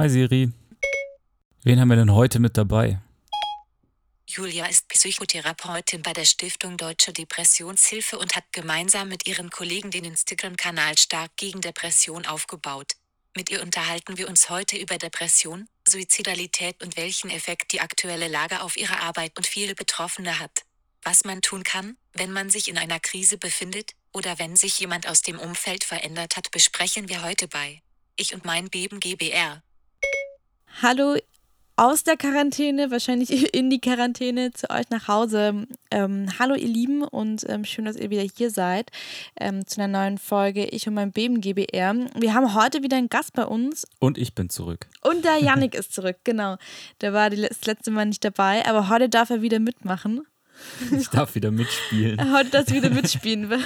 Hi Siri. Wen haben wir denn heute mit dabei? Julia ist Psychotherapeutin bei der Stiftung Deutsche Depressionshilfe und hat gemeinsam mit ihren Kollegen den Instagram-Kanal Stark gegen Depression aufgebaut. Mit ihr unterhalten wir uns heute über Depression, Suizidalität und welchen Effekt die aktuelle Lage auf ihre Arbeit und viele Betroffene hat. Was man tun kann, wenn man sich in einer Krise befindet, oder wenn sich jemand aus dem Umfeld verändert hat, besprechen wir heute bei Ich und mein Beben GBR. Hallo aus der Quarantäne, wahrscheinlich in die Quarantäne, zu euch nach Hause. Ähm, hallo ihr Lieben und ähm, schön, dass ihr wieder hier seid ähm, zu einer neuen Folge Ich und mein Beben GBR. Wir haben heute wieder einen Gast bei uns. Und ich bin zurück. Und der Yannick ist zurück, genau. Der war das letzte Mal nicht dabei, aber heute darf er wieder mitmachen. Ich darf wieder mitspielen. Heute darfst du wieder mitspielen, weil,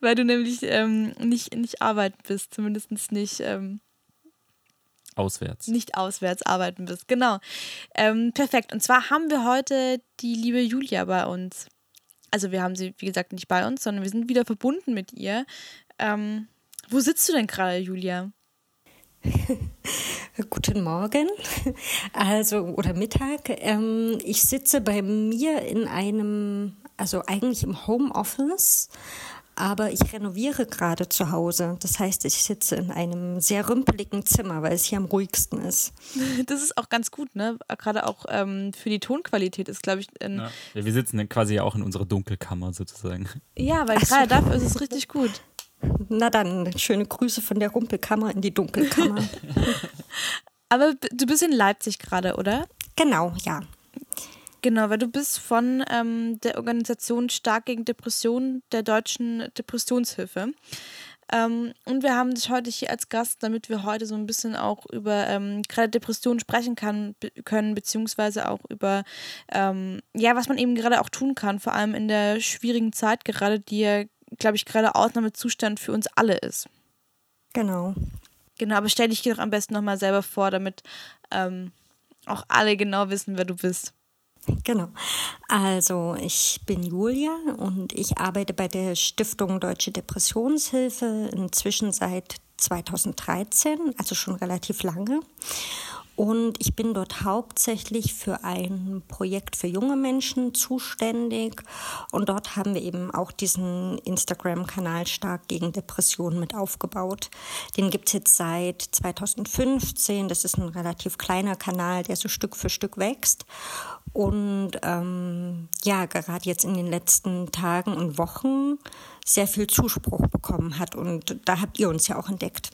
weil du nämlich ähm, nicht, nicht arbeiten bist, zumindest nicht ähm, Auswärts. Nicht auswärts arbeiten bist, genau. Ähm, perfekt. Und zwar haben wir heute die liebe Julia bei uns. Also wir haben sie, wie gesagt, nicht bei uns, sondern wir sind wieder verbunden mit ihr. Ähm, wo sitzt du denn gerade, Julia? Guten Morgen, also oder Mittag. Ähm, ich sitze bei mir in einem, also eigentlich im Homeoffice, aber ich renoviere gerade zu Hause. Das heißt, ich sitze in einem sehr rümpeligen Zimmer, weil es hier am ruhigsten ist. Das ist auch ganz gut, ne? Gerade auch ähm, für die Tonqualität ist, glaube ich. Ja. ja. wir sitzen quasi auch in unserer Dunkelkammer sozusagen. Ja, weil gerade dafür ist es richtig gut. Na dann, schöne Grüße von der Rumpelkammer in die Dunkelkammer. Aber du bist in Leipzig gerade, oder? Genau, ja. Genau, weil du bist von ähm, der Organisation Stark gegen Depressionen der Deutschen Depressionshilfe. Ähm, und wir haben dich heute hier als Gast, damit wir heute so ein bisschen auch über ähm, gerade Depressionen sprechen kann, be können, beziehungsweise auch über, ähm, ja, was man eben gerade auch tun kann, vor allem in der schwierigen Zeit gerade, die ja, glaube ich, gerade Ausnahmezustand für uns alle ist. Genau. Genau, aber stell dich doch am besten nochmal selber vor, damit ähm, auch alle genau wissen, wer du bist. Genau. Also ich bin Julia und ich arbeite bei der Stiftung Deutsche Depressionshilfe inzwischen seit 2013, also schon relativ lange. Und ich bin dort hauptsächlich für ein Projekt für junge Menschen zuständig. Und dort haben wir eben auch diesen Instagram-Kanal Stark gegen Depressionen mit aufgebaut. Den gibt es jetzt seit 2015. Das ist ein relativ kleiner Kanal, der so Stück für Stück wächst. Und ähm, ja, gerade jetzt in den letzten Tagen und Wochen sehr viel Zuspruch bekommen hat. Und da habt ihr uns ja auch entdeckt.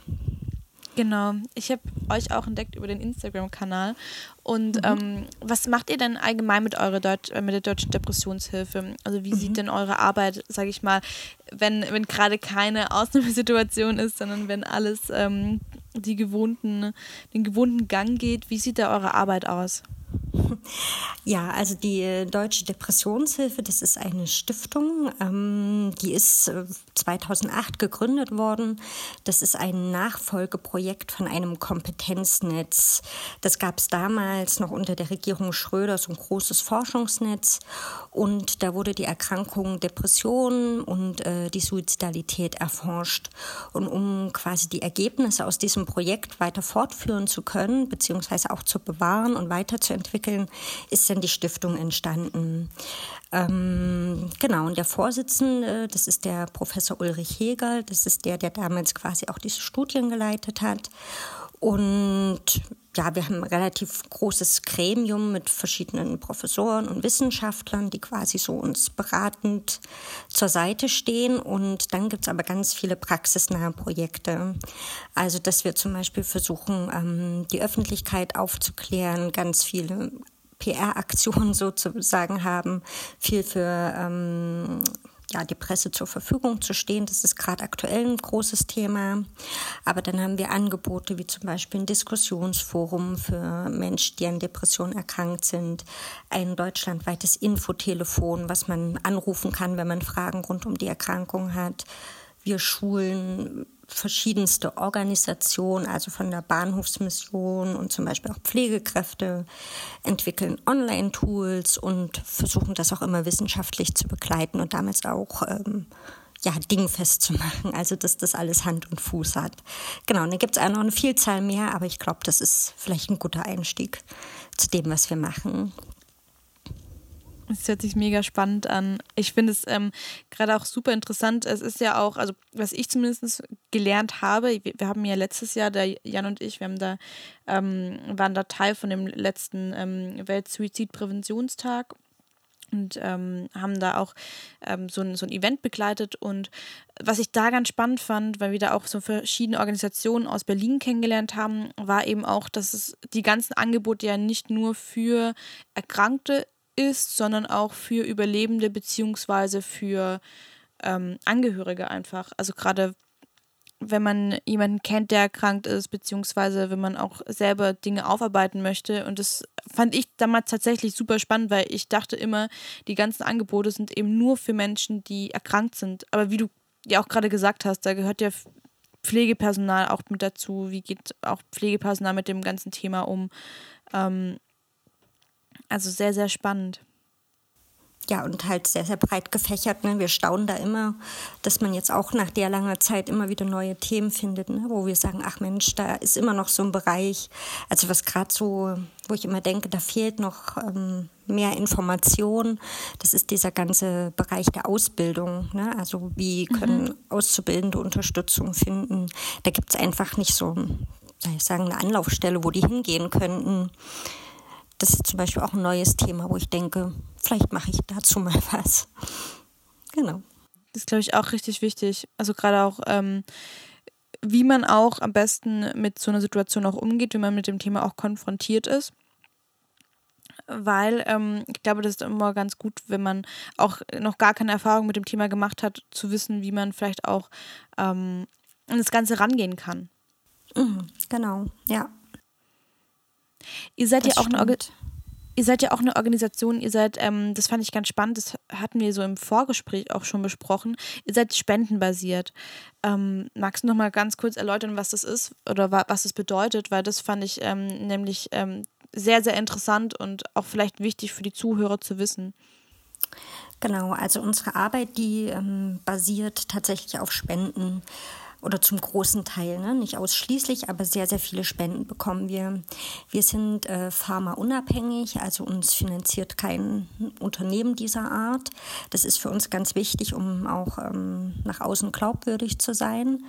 Genau, ich habe euch auch entdeckt über den Instagram-Kanal. Und mhm. ähm, was macht ihr denn allgemein mit, eurer Deut äh, mit der Deutschen Depressionshilfe? Also wie mhm. sieht denn eure Arbeit, sage ich mal, wenn, wenn gerade keine Ausnahmesituation ist, sondern wenn alles ähm, die gewohnten, den gewohnten Gang geht, wie sieht da eure Arbeit aus? Ja, also die äh, Deutsche Depressionshilfe, das ist eine Stiftung, ähm, die ist 2008 äh, gegründet worden. Das ist ein Nachfolgeprojekt von einem Kompetenznetz. Das gab es damals noch unter der Regierung Schröder, so ein großes Forschungsnetz. Und da wurde die Erkrankung Depression und äh, die Suizidalität erforscht. Und um quasi die Ergebnisse aus diesem Projekt weiter fortführen zu können, beziehungsweise auch zu bewahren und weiterzuentwickeln, entwickeln, ist dann die Stiftung entstanden. Ähm, genau, und der Vorsitzende, das ist der Professor Ulrich Hegel, das ist der, der damals quasi auch diese Studien geleitet hat. Und ja, wir haben ein relativ großes Gremium mit verschiedenen Professoren und Wissenschaftlern, die quasi so uns beratend zur Seite stehen. Und dann gibt es aber ganz viele praxisnahe Projekte. Also, dass wir zum Beispiel versuchen, ähm, die Öffentlichkeit aufzuklären, ganz viele PR-Aktionen sozusagen haben, viel für ähm, ja, die Presse zur Verfügung zu stehen. Das ist gerade aktuell ein großes Thema. Aber dann haben wir Angebote wie zum Beispiel ein Diskussionsforum für Menschen, die an Depressionen erkrankt sind, ein deutschlandweites Infotelefon, was man anrufen kann, wenn man Fragen rund um die Erkrankung hat. Wir schulen verschiedenste Organisationen, also von der Bahnhofsmission und zum Beispiel auch Pflegekräfte, entwickeln Online-Tools und versuchen das auch immer wissenschaftlich zu begleiten und damals auch ähm, ja, dingfest zu machen, also dass das alles Hand und Fuß hat. Genau, und dann gibt es auch noch eine Vielzahl mehr, aber ich glaube, das ist vielleicht ein guter Einstieg zu dem, was wir machen. Es hört sich mega spannend an. Ich finde es ähm, gerade auch super interessant. Es ist ja auch, also was ich zumindest gelernt habe, wir, wir haben ja letztes Jahr, der Jan und ich, wir haben da, ähm, waren da Teil von dem letzten ähm, Weltsuizidpräventionstag und ähm, haben da auch ähm, so, ein, so ein Event begleitet. Und was ich da ganz spannend fand, weil wir da auch so verschiedene Organisationen aus Berlin kennengelernt haben, war eben auch, dass es die ganzen Angebote ja nicht nur für Erkrankte ist, sondern auch für Überlebende beziehungsweise für ähm, Angehörige einfach. Also gerade wenn man jemanden kennt, der erkrankt ist, beziehungsweise wenn man auch selber Dinge aufarbeiten möchte. Und das fand ich damals tatsächlich super spannend, weil ich dachte immer, die ganzen Angebote sind eben nur für Menschen, die erkrankt sind. Aber wie du ja auch gerade gesagt hast, da gehört ja Pflegepersonal auch mit dazu. Wie geht auch Pflegepersonal mit dem ganzen Thema um? Ähm, also sehr, sehr spannend ja, und halt sehr, sehr breit gefächert. Ne? Wir staunen da immer, dass man jetzt auch nach der langen Zeit immer wieder neue Themen findet, ne? wo wir sagen, ach Mensch, da ist immer noch so ein Bereich, also was gerade so, wo ich immer denke, da fehlt noch ähm, mehr Information. Das ist dieser ganze Bereich der Ausbildung. Ne? Also wie können mhm. Auszubildende Unterstützung finden? Da gibt es einfach nicht so, ich sagen, eine Anlaufstelle, wo die hingehen könnten das ist zum Beispiel auch ein neues Thema, wo ich denke, vielleicht mache ich dazu mal was. Genau. Das ist, glaube ich, auch richtig wichtig. Also gerade auch, ähm, wie man auch am besten mit so einer Situation auch umgeht, wie man mit dem Thema auch konfrontiert ist. Weil ähm, ich glaube, das ist immer ganz gut, wenn man auch noch gar keine Erfahrung mit dem Thema gemacht hat, zu wissen, wie man vielleicht auch ähm, an das Ganze rangehen kann. Mhm, genau, ja. Ihr seid das ja auch eine Ihr seid ja auch eine Organisation, ihr seid, ähm, das fand ich ganz spannend, das hatten wir so im Vorgespräch auch schon besprochen, ihr seid spendenbasiert. Ähm, magst du noch mal ganz kurz erläutern, was das ist oder wa was das bedeutet? Weil das fand ich ähm, nämlich ähm, sehr, sehr interessant und auch vielleicht wichtig für die Zuhörer zu wissen. Genau, also unsere Arbeit, die ähm, basiert tatsächlich auf Spenden oder zum großen Teil, ne? nicht ausschließlich, aber sehr, sehr viele Spenden bekommen wir. Wir sind äh, pharmaunabhängig, also uns finanziert kein Unternehmen dieser Art. Das ist für uns ganz wichtig, um auch ähm, nach außen glaubwürdig zu sein.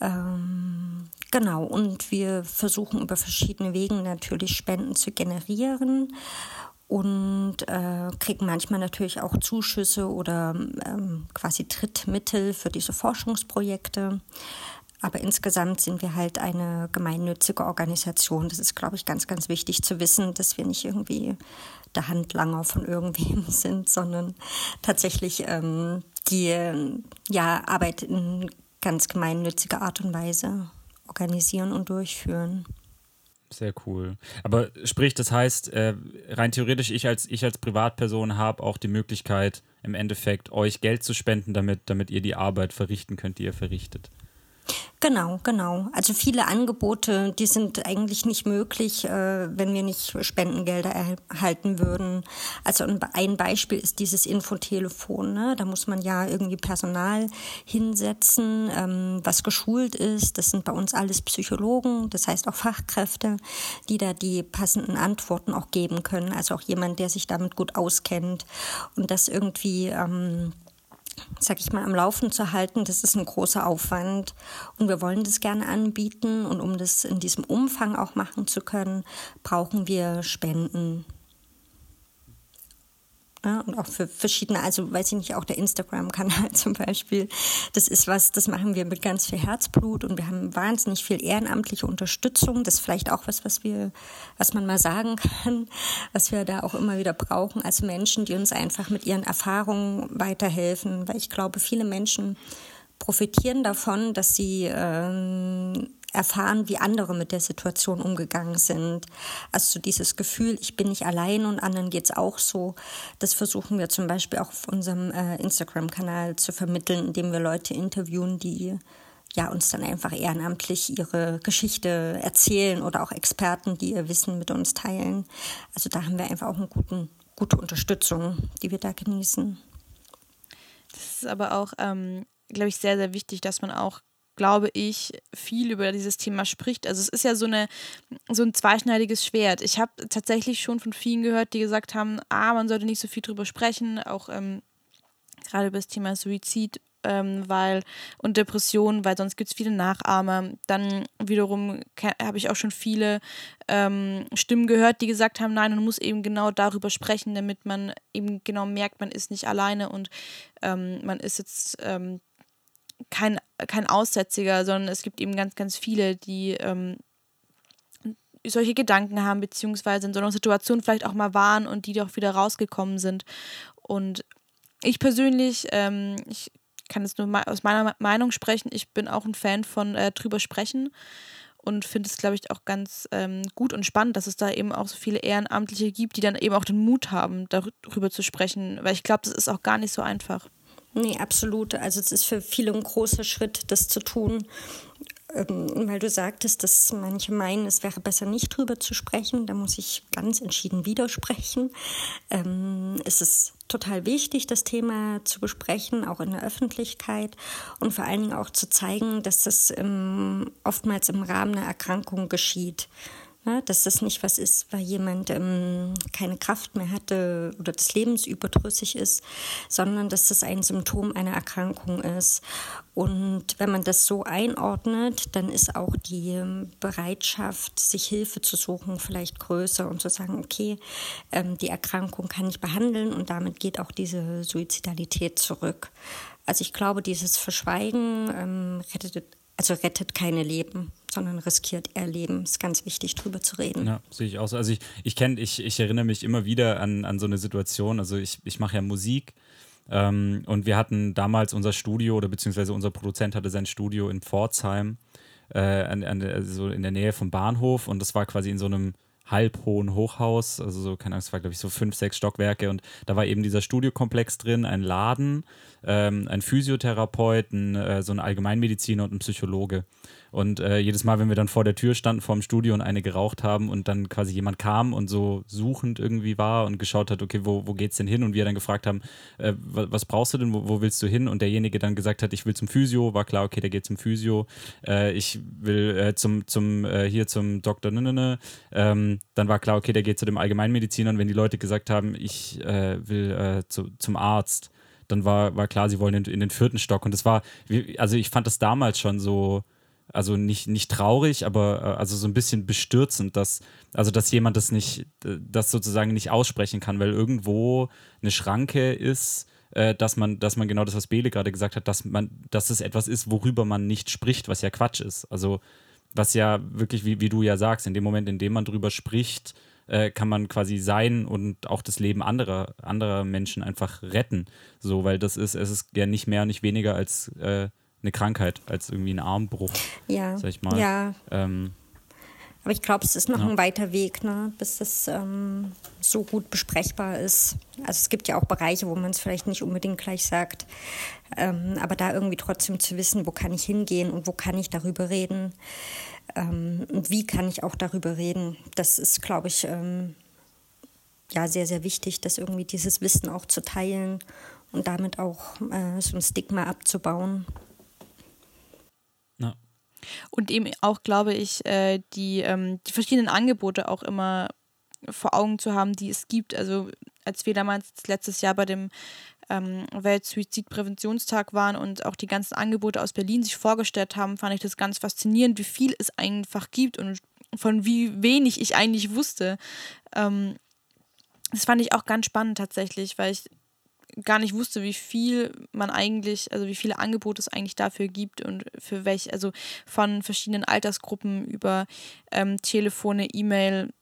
Ähm, genau, und wir versuchen über verschiedene Wege natürlich Spenden zu generieren und äh, kriegen manchmal natürlich auch Zuschüsse oder ähm, quasi Trittmittel für diese Forschungsprojekte. Aber insgesamt sind wir halt eine gemeinnützige Organisation. Das ist, glaube ich, ganz, ganz wichtig zu wissen, dass wir nicht irgendwie der Handlanger von irgendwem sind, sondern tatsächlich ähm, die ja, Arbeit in ganz gemeinnütziger Art und Weise organisieren und durchführen. Sehr cool. Aber sprich, das heißt, äh, rein theoretisch, ich als, ich als Privatperson habe auch die Möglichkeit, im Endeffekt euch Geld zu spenden, damit, damit ihr die Arbeit verrichten könnt, die ihr verrichtet. Genau, genau. Also viele Angebote, die sind eigentlich nicht möglich, äh, wenn wir nicht Spendengelder erhalten würden. Also ein Beispiel ist dieses Infotelefon. Ne? Da muss man ja irgendwie Personal hinsetzen, ähm, was geschult ist. Das sind bei uns alles Psychologen, das heißt auch Fachkräfte, die da die passenden Antworten auch geben können. Also auch jemand, der sich damit gut auskennt und das irgendwie ähm, sag ich mal, am Laufen zu halten, das ist ein großer Aufwand. Und wir wollen das gerne anbieten. Und um das in diesem Umfang auch machen zu können, brauchen wir Spenden. Ja, und auch für verschiedene, also weiß ich nicht, auch der Instagram-Kanal zum Beispiel. Das ist was, das machen wir mit ganz viel Herzblut und wir haben wahnsinnig viel ehrenamtliche Unterstützung. Das ist vielleicht auch was, was wir, was man mal sagen kann, was wir da auch immer wieder brauchen als Menschen, die uns einfach mit ihren Erfahrungen weiterhelfen. Weil ich glaube, viele Menschen profitieren davon, dass sie ähm, erfahren, wie andere mit der Situation umgegangen sind. Also dieses Gefühl, ich bin nicht allein und anderen geht's auch so, das versuchen wir zum Beispiel auch auf unserem äh, Instagram-Kanal zu vermitteln, indem wir Leute interviewen, die ja uns dann einfach ehrenamtlich ihre Geschichte erzählen oder auch Experten, die ihr Wissen mit uns teilen. Also da haben wir einfach auch eine gute Unterstützung, die wir da genießen. Das ist aber auch, ähm, glaube ich, sehr, sehr wichtig, dass man auch glaube ich, viel über dieses Thema spricht. Also es ist ja so, eine, so ein zweischneidiges Schwert. Ich habe tatsächlich schon von vielen gehört, die gesagt haben, ah, man sollte nicht so viel drüber sprechen, auch ähm, gerade über das Thema Suizid ähm, weil und Depressionen, weil sonst gibt es viele Nachahmer. Dann wiederum habe ich auch schon viele ähm, Stimmen gehört, die gesagt haben, nein, man muss eben genau darüber sprechen, damit man eben genau merkt, man ist nicht alleine und ähm, man ist jetzt ähm, kein, kein Aussätziger, sondern es gibt eben ganz, ganz viele, die ähm, solche Gedanken haben, beziehungsweise in so einer Situation vielleicht auch mal waren und die doch wieder rausgekommen sind. Und ich persönlich, ähm, ich kann jetzt nur aus meiner Meinung sprechen, ich bin auch ein Fan von äh, drüber sprechen und finde es, glaube ich, auch ganz ähm, gut und spannend, dass es da eben auch so viele Ehrenamtliche gibt, die dann eben auch den Mut haben, darüber zu sprechen, weil ich glaube, das ist auch gar nicht so einfach. Nee, absolut. Also es ist für viele ein großer Schritt, das zu tun. Ähm, weil du sagtest, dass manche meinen, es wäre besser nicht drüber zu sprechen. Da muss ich ganz entschieden widersprechen. Ähm, es ist total wichtig, das Thema zu besprechen, auch in der Öffentlichkeit und vor allen Dingen auch zu zeigen, dass das oftmals im Rahmen einer Erkrankung geschieht. Ne, dass das nicht was ist, weil jemand ähm, keine Kraft mehr hatte oder des Lebens überdrüssig ist, sondern dass das ein Symptom einer Erkrankung ist. Und wenn man das so einordnet, dann ist auch die ähm, Bereitschaft, sich Hilfe zu suchen, vielleicht größer und zu sagen, okay, ähm, die Erkrankung kann ich behandeln und damit geht auch diese Suizidalität zurück. Also ich glaube, dieses Verschweigen ähm, rettet also rettet keine Leben, sondern riskiert eher Leben. Ist ganz wichtig, drüber zu reden. Ja, sehe ich auch so. Also ich, ich kenne, ich, ich erinnere mich immer wieder an, an so eine Situation. Also ich, ich mache ja Musik ähm, und wir hatten damals unser Studio oder beziehungsweise unser Produzent hatte sein Studio in Pforzheim, äh, an, an, also in der Nähe vom Bahnhof und das war quasi in so einem halbhohen Hochhaus, also so, keine Ahnung, es war glaube ich so fünf, sechs Stockwerke und da war eben dieser Studiokomplex drin, ein Laden, ähm, ein Physiotherapeut, ein, äh, so ein Allgemeinmediziner und ein Psychologe. Und äh, jedes Mal, wenn wir dann vor der Tür standen, vor dem Studio und eine geraucht haben und dann quasi jemand kam und so suchend irgendwie war und geschaut hat, okay, wo, wo geht's denn hin? Und wir dann gefragt haben, äh, was brauchst du denn, wo, wo, willst du hin? Und derjenige dann gesagt hat, ich will zum Physio, war klar, okay, der geht zum Physio. Äh, ich will äh, zum, zum äh, hier zum Doktor, ne, ne, ne. Ähm, dann war klar, okay, der geht zu dem Allgemeinmediziner. Und wenn die Leute gesagt haben, ich äh, will zu, zum Arzt, dann war, war klar, sie wollen in, in den vierten Stock. Und das war, also ich fand das damals schon so, also nicht, nicht traurig, aber äh, also so ein bisschen bestürzend, dass, also dass jemand das nicht, das sozusagen nicht aussprechen kann, weil irgendwo eine Schranke ist, äh, dass man, dass man genau das, was Bele gerade gesagt hat, dass man, dass es etwas ist, worüber man nicht spricht, was ja Quatsch ist. Also was ja wirklich, wie, wie du ja sagst, in dem Moment, in dem man drüber spricht, äh, kann man quasi sein und auch das Leben anderer, anderer Menschen einfach retten. So, weil das ist, es ist ja nicht mehr, nicht weniger als äh, eine Krankheit, als irgendwie ein Armbruch. Ja. Sag ich mal. Ja. Ähm, aber ich glaube, es ist noch ja. ein weiter Weg, ne, bis es ähm, so gut besprechbar ist. Also es gibt ja auch Bereiche, wo man es vielleicht nicht unbedingt gleich sagt. Ähm, aber da irgendwie trotzdem zu wissen, wo kann ich hingehen und wo kann ich darüber reden ähm, und wie kann ich auch darüber reden, das ist, glaube ich, ähm, ja, sehr, sehr wichtig, dass irgendwie dieses Wissen auch zu teilen und damit auch äh, so ein Stigma abzubauen. Und eben auch, glaube ich, äh, die, ähm, die verschiedenen Angebote auch immer vor Augen zu haben, die es gibt. Also als wir damals letztes Jahr bei dem ähm, Weltsuizidpräventionstag waren und auch die ganzen Angebote aus Berlin sich vorgestellt haben, fand ich das ganz faszinierend, wie viel es einfach gibt und von wie wenig ich eigentlich wusste. Ähm, das fand ich auch ganz spannend tatsächlich, weil ich gar nicht wusste, wie viel man eigentlich, also wie viele Angebote es eigentlich dafür gibt und für welche, also von verschiedenen Altersgruppen über ähm, Telefone, E-Mail,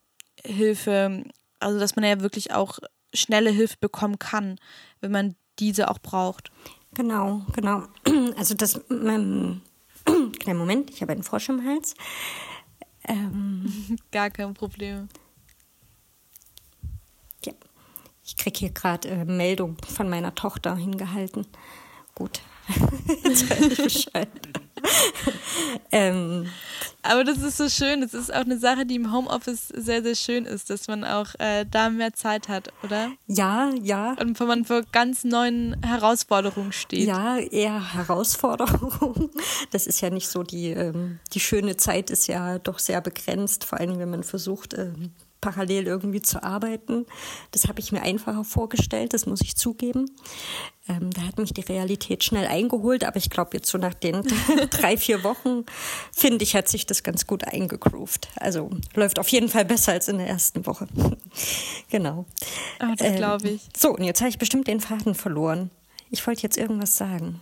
Hilfe, also dass man ja wirklich auch schnelle Hilfe bekommen kann, wenn man diese auch braucht. Genau, genau. Also das, ähm, kleinen Moment, ich habe einen Frosch im Hals. Ähm, Gar kein Problem. Ich kriege hier gerade äh, Meldung von meiner Tochter hingehalten. Gut, jetzt weiß ich Bescheid. ähm, Aber das ist so schön. Das ist auch eine Sache, die im Homeoffice sehr, sehr schön ist, dass man auch äh, da mehr Zeit hat, oder? Ja, ja. Und wenn man vor ganz neuen Herausforderungen steht. Ja, eher Herausforderungen. Das ist ja nicht so die, ähm, die schöne Zeit ist ja doch sehr begrenzt, vor allem wenn man versucht, ähm, parallel irgendwie zu arbeiten. Das habe ich mir einfacher vorgestellt, das muss ich zugeben. Ähm, da hat mich die Realität schnell eingeholt, aber ich glaube, jetzt so nach den drei, vier Wochen, finde ich, hat sich das ganz gut eingegroovt. Also läuft auf jeden Fall besser als in der ersten Woche. genau. Oh, das glaube ich. Ähm, so, und jetzt habe ich bestimmt den Faden verloren. Ich wollte jetzt irgendwas sagen.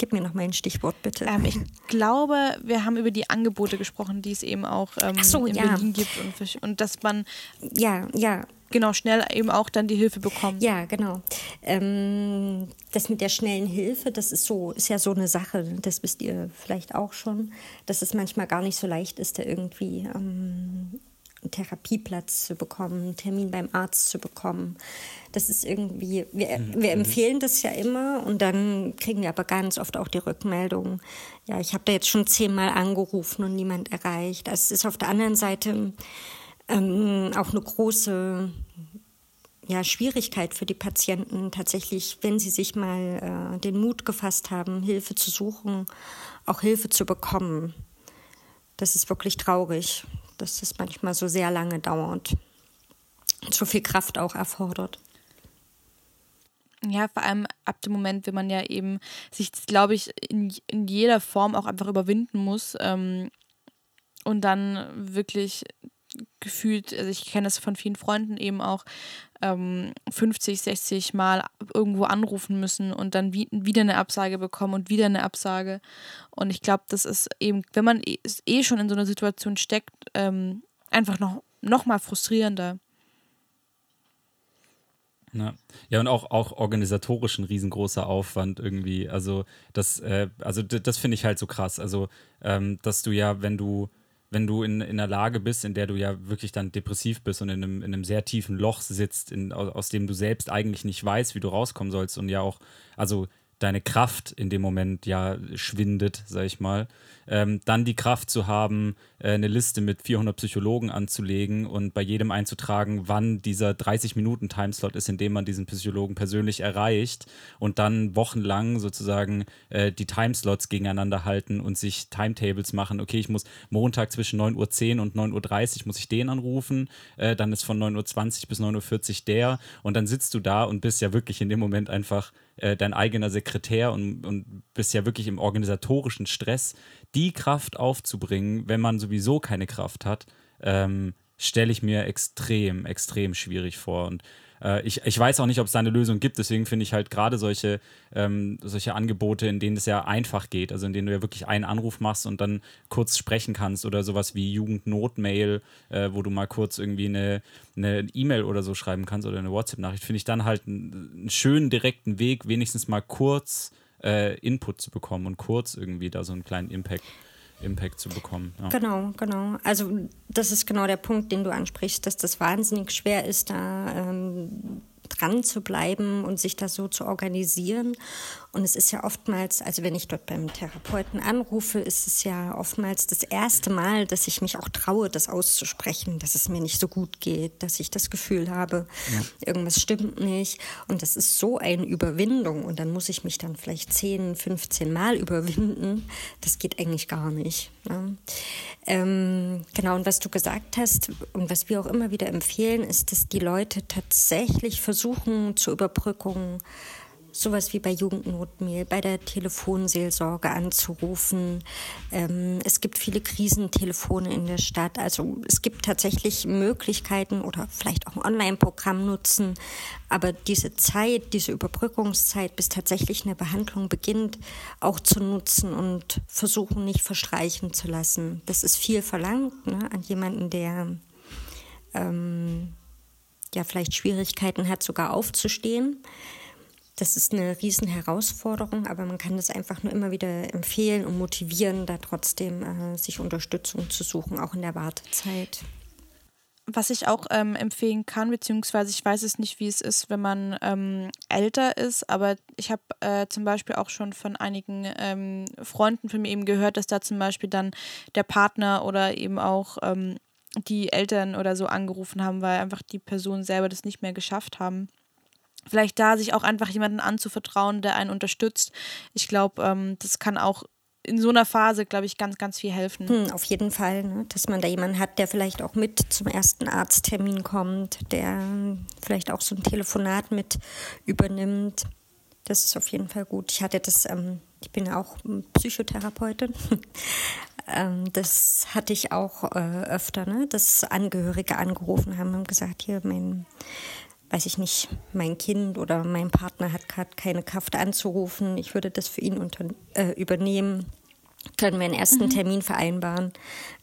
Gib mir noch mal ein Stichwort, bitte. Ähm, ich glaube, wir haben über die Angebote gesprochen, die es eben auch ähm, so, in ja. Berlin gibt und, und dass man ja, ja. genau schnell eben auch dann die Hilfe bekommt. Ja, genau. Ähm, das mit der schnellen Hilfe, das ist so, ist ja so eine Sache. Das wisst ihr vielleicht auch schon, dass es manchmal gar nicht so leicht ist, da irgendwie ähm, einen Therapieplatz zu bekommen, einen Termin beim Arzt zu bekommen. Das ist irgendwie, wir, mhm. wir mhm. empfehlen das ja immer und dann kriegen wir aber ganz oft auch die Rückmeldung, ja, ich habe da jetzt schon zehnmal angerufen und niemand erreicht. Also es ist auf der anderen Seite ähm, auch eine große ja, Schwierigkeit für die Patienten tatsächlich, wenn sie sich mal äh, den Mut gefasst haben, Hilfe zu suchen, auch Hilfe zu bekommen. Das ist wirklich traurig dass es manchmal so sehr lange dauert und so viel Kraft auch erfordert. Ja, vor allem ab dem Moment, wenn man ja eben sich, glaube ich, in, in jeder Form auch einfach überwinden muss ähm, und dann wirklich gefühlt, also ich kenne das von vielen Freunden eben auch, ähm, 50, 60 Mal irgendwo anrufen müssen und dann wie, wieder eine Absage bekommen und wieder eine Absage. Und ich glaube, das ist eben, wenn man eh, eh schon in so einer Situation steckt, ähm, einfach noch, noch mal frustrierender. Ja. ja, und auch, auch organisatorisch ein riesengroßer Aufwand irgendwie. Also, das, äh, also das finde ich halt so krass. Also, ähm, dass du ja, wenn du wenn du in, in einer Lage bist, in der du ja wirklich dann depressiv bist und in einem, in einem sehr tiefen Loch sitzt, in, aus, aus dem du selbst eigentlich nicht weißt, wie du rauskommen sollst und ja auch, also deine Kraft in dem Moment ja schwindet, sag ich mal, ähm, dann die Kraft zu haben, äh, eine Liste mit 400 Psychologen anzulegen und bei jedem einzutragen, wann dieser 30-Minuten-Timeslot ist, in dem man diesen Psychologen persönlich erreicht und dann wochenlang sozusagen äh, die Timeslots gegeneinander halten und sich Timetables machen. Okay, ich muss Montag zwischen 9.10 Uhr und 9.30 Uhr muss ich den anrufen, äh, dann ist von 9.20 Uhr bis 9.40 Uhr der und dann sitzt du da und bist ja wirklich in dem Moment einfach äh, dein eigener Sekretär und, und bist ja wirklich im organisatorischen Stress, die Kraft aufzubringen, wenn man sowieso keine Kraft hat, ähm, stelle ich mir extrem, extrem schwierig vor. Und äh, ich, ich weiß auch nicht, ob es da eine Lösung gibt. Deswegen finde ich halt gerade solche, ähm, solche Angebote, in denen es ja einfach geht, also in denen du ja wirklich einen Anruf machst und dann kurz sprechen kannst oder sowas wie Jugendnotmail, äh, wo du mal kurz irgendwie eine E-Mail oder so schreiben kannst oder eine WhatsApp-Nachricht, finde ich dann halt einen, schönen direkten Weg, wenigstens mal kurz äh, Input zu bekommen und kurz irgendwie da so einen kleinen Impact Impact zu bekommen. Ja. Genau, genau. Also das ist genau der Punkt, den du ansprichst, dass das wahnsinnig schwer ist, da ähm, dran zu bleiben und sich das so zu organisieren. Und es ist ja oftmals, also wenn ich dort beim Therapeuten anrufe, ist es ja oftmals das erste Mal, dass ich mich auch traue, das auszusprechen, dass es mir nicht so gut geht, dass ich das Gefühl habe, ja. irgendwas stimmt nicht. Und das ist so eine Überwindung. Und dann muss ich mich dann vielleicht 10, 15 Mal überwinden. Das geht eigentlich gar nicht. Ne? Ähm, genau, und was du gesagt hast und was wir auch immer wieder empfehlen, ist, dass die Leute tatsächlich versuchen, zur Überbrückung sowas wie bei Jugendnotmail, bei der Telefonseelsorge anzurufen. Ähm, es gibt viele Krisentelefone in der Stadt. Also es gibt tatsächlich Möglichkeiten oder vielleicht auch ein Online-Programm nutzen. Aber diese Zeit, diese Überbrückungszeit, bis tatsächlich eine Behandlung beginnt, auch zu nutzen und versuchen, nicht verstreichen zu lassen. Das ist viel verlangt ne, an jemanden, der ähm, ja vielleicht Schwierigkeiten hat, sogar aufzustehen. Das ist eine Herausforderung, aber man kann das einfach nur immer wieder empfehlen und motivieren, da trotzdem äh, sich Unterstützung zu suchen, auch in der Wartezeit. Was ich auch ähm, empfehlen kann, beziehungsweise ich weiß es nicht, wie es ist, wenn man ähm, älter ist, aber ich habe äh, zum Beispiel auch schon von einigen ähm, Freunden von mir eben gehört, dass da zum Beispiel dann der Partner oder eben auch ähm, die Eltern oder so angerufen haben, weil einfach die Personen selber das nicht mehr geschafft haben. Vielleicht da sich auch einfach jemanden anzuvertrauen, der einen unterstützt. Ich glaube, ähm, das kann auch in so einer Phase, glaube ich, ganz, ganz viel helfen. Hm, auf jeden Fall, ne? dass man da jemanden hat, der vielleicht auch mit zum ersten Arzttermin kommt, der vielleicht auch so ein Telefonat mit übernimmt. Das ist auf jeden Fall gut. Ich hatte das, ähm, ich bin auch Psychotherapeutin. ähm, das hatte ich auch äh, öfter, ne? dass Angehörige angerufen haben und gesagt, hier, mein weiß ich nicht, mein Kind oder mein Partner hat gerade keine Kraft anzurufen, ich würde das für ihn unter, äh, übernehmen. Können wir einen ersten mhm. Termin vereinbaren?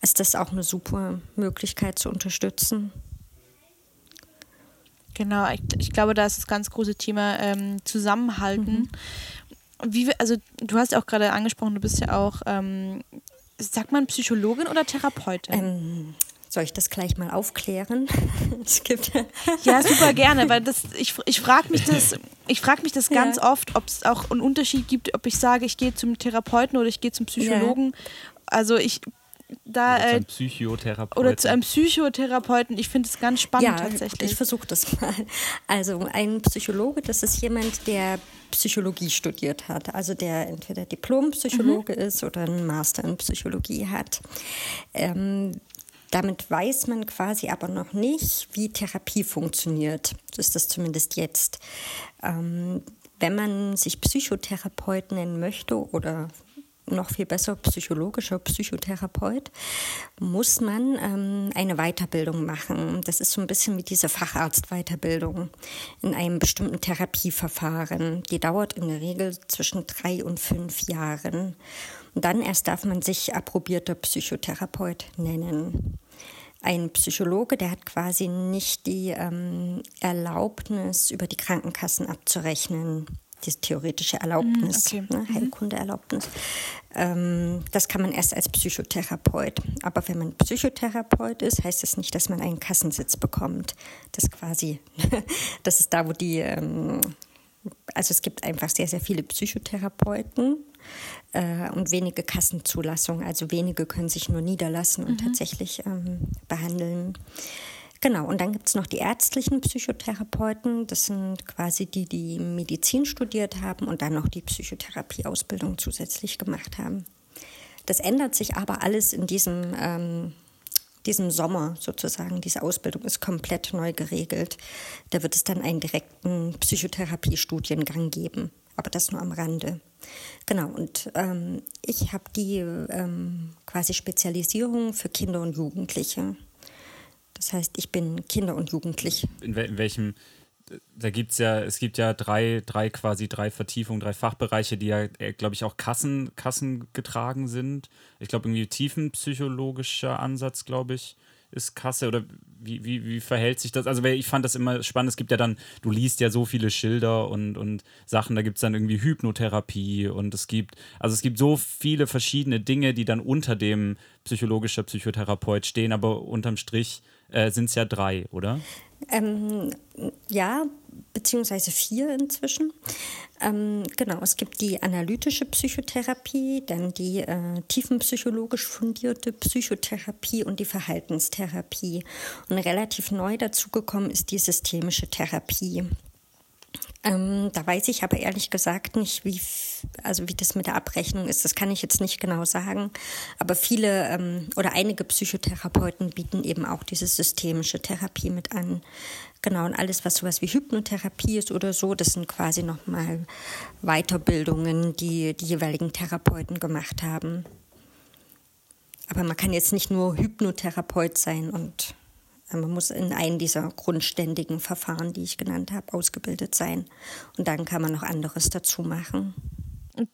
Ist das auch eine super Möglichkeit zu unterstützen? Genau, ich, ich glaube, da ist das ganz große Thema ähm, Zusammenhalten. Mhm. Wie, also du hast ja auch gerade angesprochen, du bist ja auch, ähm, sagt man Psychologin oder Therapeutin? Ähm, soll ich das gleich mal aufklären? es gibt ja, super gerne, weil das, ich, ich frage mich das, ich frag mich das ganz ja. oft, ob es auch einen Unterschied gibt, ob ich sage, ich gehe zum Therapeuten oder ich gehe zum Psychologen. Ja. Also ich da oder zu einem äh, Psychotherapeuten. Oder zu einem Psychotherapeuten. Ich finde es ganz spannend ja, tatsächlich. Ich versuche das mal. Also ein Psychologe, das ist jemand, der Psychologie studiert hat. Also der entweder Diplompsychologe mhm. ist oder einen Master in Psychologie hat. Ähm, damit weiß man quasi aber noch nicht, wie Therapie funktioniert. So ist das zumindest jetzt. Ähm, wenn man sich Psychotherapeut nennen möchte oder noch viel besser psychologischer Psychotherapeut, muss man ähm, eine Weiterbildung machen. Das ist so ein bisschen wie diese Facharztweiterbildung in einem bestimmten Therapieverfahren. Die dauert in der Regel zwischen drei und fünf Jahren. Und dann erst darf man sich approbierter Psychotherapeut nennen. Ein Psychologe, der hat quasi nicht die ähm, Erlaubnis, über die Krankenkassen abzurechnen diese theoretische Erlaubnis, mm, okay. ne, mhm. Heilkundeerlaubnis. Ähm, das kann man erst als Psychotherapeut. Aber wenn man Psychotherapeut ist, heißt das nicht, dass man einen Kassensitz bekommt. Das quasi, das ist da, wo die, ähm, also es gibt einfach sehr, sehr viele Psychotherapeuten äh, und wenige Kassenzulassungen. Also wenige können sich nur niederlassen und mhm. tatsächlich ähm, behandeln. Genau, und dann gibt es noch die ärztlichen Psychotherapeuten. Das sind quasi die, die Medizin studiert haben und dann noch die Psychotherapieausbildung zusätzlich gemacht haben. Das ändert sich aber alles in diesem, ähm, diesem Sommer sozusagen. Diese Ausbildung ist komplett neu geregelt. Da wird es dann einen direkten Psychotherapiestudiengang geben aber das nur am Rande. Genau, und ähm, ich habe die ähm, quasi Spezialisierung für Kinder und Jugendliche. Das heißt, ich bin Kinder und Jugendlich. In, wel in welchem, da gibt es ja, es gibt ja drei, drei quasi drei Vertiefungen, drei Fachbereiche, die ja, äh, glaube ich, auch Kassen, Kassen getragen sind. Ich glaube, irgendwie tiefenpsychologischer Ansatz, glaube ich ist Kasse oder wie, wie, wie verhält sich das? Also ich fand das immer spannend. Es gibt ja dann, du liest ja so viele Schilder und, und Sachen, da gibt es dann irgendwie Hypnotherapie und es gibt, also es gibt so viele verschiedene Dinge, die dann unter dem psychologischer Psychotherapeut stehen, aber unterm Strich äh, sind es ja drei, oder? Ähm, ja, beziehungsweise vier inzwischen. Ähm, genau, es gibt die analytische Psychotherapie, dann die äh, tiefenpsychologisch fundierte Psychotherapie und die Verhaltenstherapie. Und relativ neu dazugekommen ist die systemische Therapie. Ähm, da weiß ich aber ehrlich gesagt nicht, wie, also wie das mit der Abrechnung ist. Das kann ich jetzt nicht genau sagen. Aber viele ähm, oder einige Psychotherapeuten bieten eben auch diese systemische Therapie mit an. Genau, und alles, was sowas wie Hypnotherapie ist oder so, das sind quasi nochmal Weiterbildungen, die die jeweiligen Therapeuten gemacht haben. Aber man kann jetzt nicht nur Hypnotherapeut sein und man muss in einem dieser grundständigen Verfahren, die ich genannt habe, ausgebildet sein. Und dann kann man noch anderes dazu machen.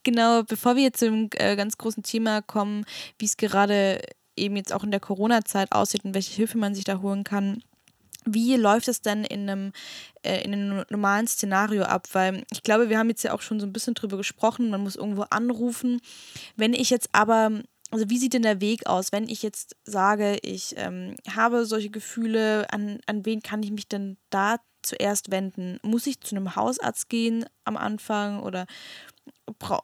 Genau, bevor wir jetzt zum äh, ganz großen Thema kommen, wie es gerade eben jetzt auch in der Corona-Zeit aussieht und welche Hilfe man sich da holen kann, wie läuft es denn in einem, äh, in einem normalen Szenario ab? Weil ich glaube, wir haben jetzt ja auch schon so ein bisschen drüber gesprochen, man muss irgendwo anrufen. Wenn ich jetzt aber also wie sieht denn der Weg aus, wenn ich jetzt sage, ich ähm, habe solche Gefühle, an, an wen kann ich mich denn da zuerst wenden? Muss ich zu einem Hausarzt gehen am Anfang oder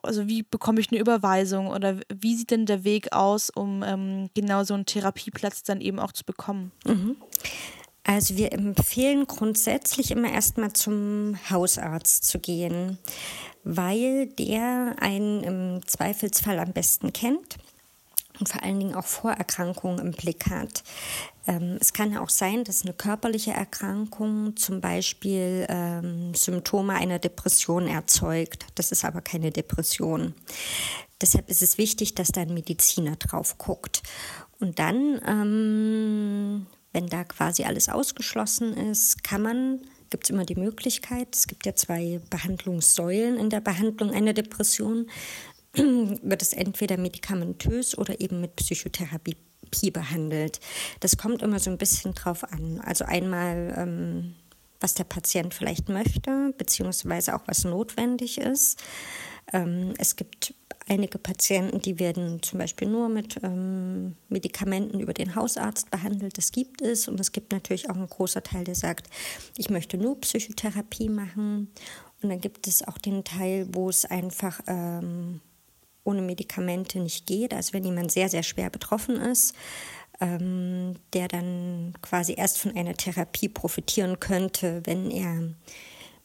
also wie bekomme ich eine Überweisung oder wie sieht denn der Weg aus, um ähm, genau so einen Therapieplatz dann eben auch zu bekommen? Mhm. Also wir empfehlen grundsätzlich immer erstmal zum Hausarzt zu gehen, weil der einen im Zweifelsfall am besten kennt und vor allen Dingen auch Vorerkrankungen im Blick hat. Ähm, es kann auch sein, dass eine körperliche Erkrankung zum Beispiel ähm, Symptome einer Depression erzeugt. Das ist aber keine Depression. Deshalb ist es wichtig, dass da ein Mediziner drauf guckt. Und dann, ähm, wenn da quasi alles ausgeschlossen ist, kann man gibt es immer die Möglichkeit, es gibt ja zwei Behandlungssäulen in der Behandlung einer Depression. wird es entweder medikamentös oder eben mit Psychotherapie behandelt. Das kommt immer so ein bisschen drauf an. Also einmal, ähm, was der Patient vielleicht möchte, beziehungsweise auch was notwendig ist. Ähm, es gibt einige Patienten, die werden zum Beispiel nur mit ähm, Medikamenten über den Hausarzt behandelt. Das gibt es. Und es gibt natürlich auch einen großen Teil, der sagt, ich möchte nur Psychotherapie machen. Und dann gibt es auch den Teil, wo es einfach ähm, ohne Medikamente nicht geht. Also wenn jemand sehr, sehr schwer betroffen ist, ähm, der dann quasi erst von einer Therapie profitieren könnte, wenn er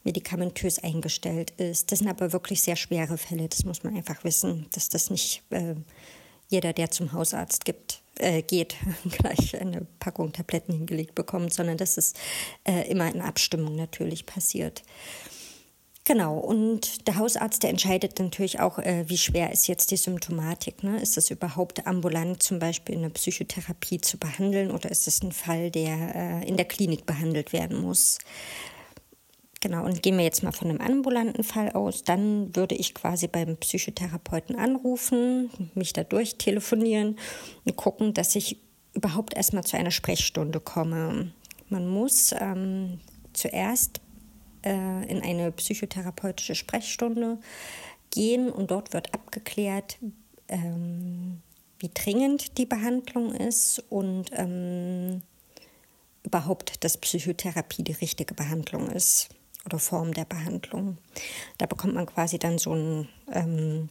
medikamentös eingestellt ist. Das sind aber wirklich sehr schwere Fälle. Das muss man einfach wissen, dass das nicht äh, jeder, der zum Hausarzt gibt, äh, geht, gleich eine Packung Tabletten hingelegt bekommt, sondern dass es äh, immer in Abstimmung natürlich passiert. Genau, und der Hausarzt, der entscheidet natürlich auch, äh, wie schwer ist jetzt die Symptomatik. Ne? Ist das überhaupt ambulant zum Beispiel in der Psychotherapie zu behandeln oder ist es ein Fall, der äh, in der Klinik behandelt werden muss? Genau, und gehen wir jetzt mal von einem ambulanten Fall aus, dann würde ich quasi beim Psychotherapeuten anrufen, mich da durchtelefonieren und gucken, dass ich überhaupt erstmal zu einer Sprechstunde komme. Man muss ähm, zuerst äh, in eine psychotherapeutische Sprechstunde gehen und dort wird abgeklärt, ähm, wie dringend die Behandlung ist und ähm, überhaupt, dass Psychotherapie die richtige Behandlung ist oder Form der Behandlung. Da bekommt man quasi dann so ein ähm,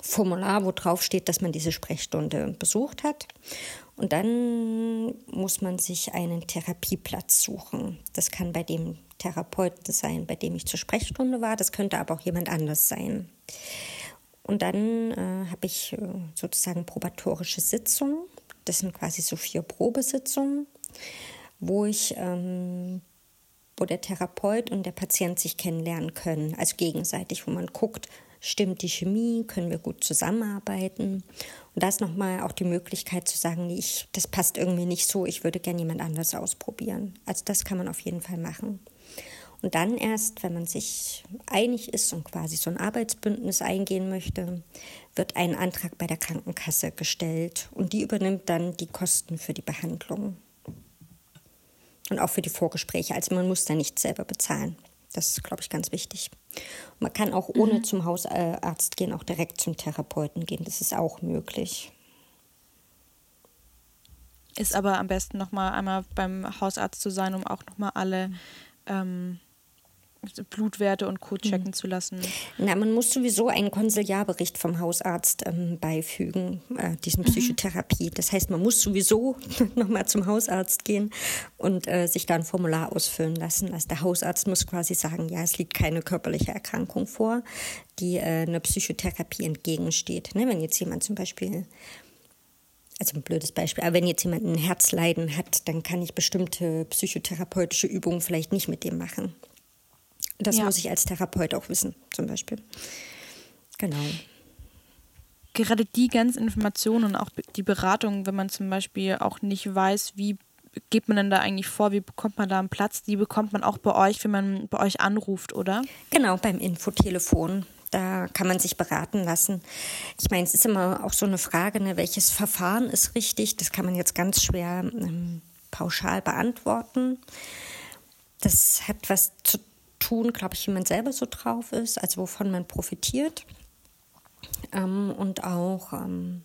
Formular, wo drauf steht, dass man diese Sprechstunde besucht hat. Und dann muss man sich einen Therapieplatz suchen. Das kann bei dem Therapeuten sein, bei dem ich zur Sprechstunde war. Das könnte aber auch jemand anders sein. Und dann äh, habe ich äh, sozusagen probatorische Sitzungen. Das sind quasi so vier Probesitzungen, wo ich, ähm, wo der Therapeut und der Patient sich kennenlernen können, also gegenseitig, wo man guckt, stimmt die Chemie, können wir gut zusammenarbeiten. Und da ist nochmal auch die Möglichkeit zu sagen, ich, das passt irgendwie nicht so, ich würde gerne jemand anders ausprobieren. Also das kann man auf jeden Fall machen. Und dann erst, wenn man sich einig ist und quasi so ein Arbeitsbündnis eingehen möchte, wird ein Antrag bei der Krankenkasse gestellt und die übernimmt dann die Kosten für die Behandlung und auch für die Vorgespräche. Also man muss da nicht selber bezahlen. Das ist, glaube ich, ganz wichtig. Und man kann auch ohne mhm. zum Hausarzt gehen, auch direkt zum Therapeuten gehen. Das ist auch möglich. Ist aber am besten nochmal einmal beim Hausarzt zu sein, um auch nochmal alle ähm, Blutwerte und Co. checken mhm. zu lassen? Na, man muss sowieso einen Konsiliarbericht vom Hausarzt ähm, beifügen, äh, diesen mhm. Psychotherapie. Das heißt, man muss sowieso nochmal zum Hausarzt gehen und äh, sich da ein Formular ausfüllen lassen. Also der Hausarzt muss quasi sagen, ja, es liegt keine körperliche Erkrankung vor, die äh, einer Psychotherapie entgegensteht. Ne? Wenn jetzt jemand zum Beispiel also ein blödes Beispiel, aber wenn jetzt jemand ein Herzleiden hat, dann kann ich bestimmte psychotherapeutische Übungen vielleicht nicht mit dem machen. Das ja. muss ich als Therapeut auch wissen, zum Beispiel. Genau. Gerade die ganzen Informationen und auch die Beratung, wenn man zum Beispiel auch nicht weiß, wie geht man denn da eigentlich vor, wie bekommt man da einen Platz, die bekommt man auch bei euch, wenn man bei euch anruft, oder? Genau, beim Infotelefon. Da kann man sich beraten lassen. Ich meine, es ist immer auch so eine Frage, ne, welches Verfahren ist richtig. Das kann man jetzt ganz schwer ähm, pauschal beantworten. Das hat was zu tun, glaube ich, wie man selber so drauf ist, also wovon man profitiert. Ähm, und auch, ähm,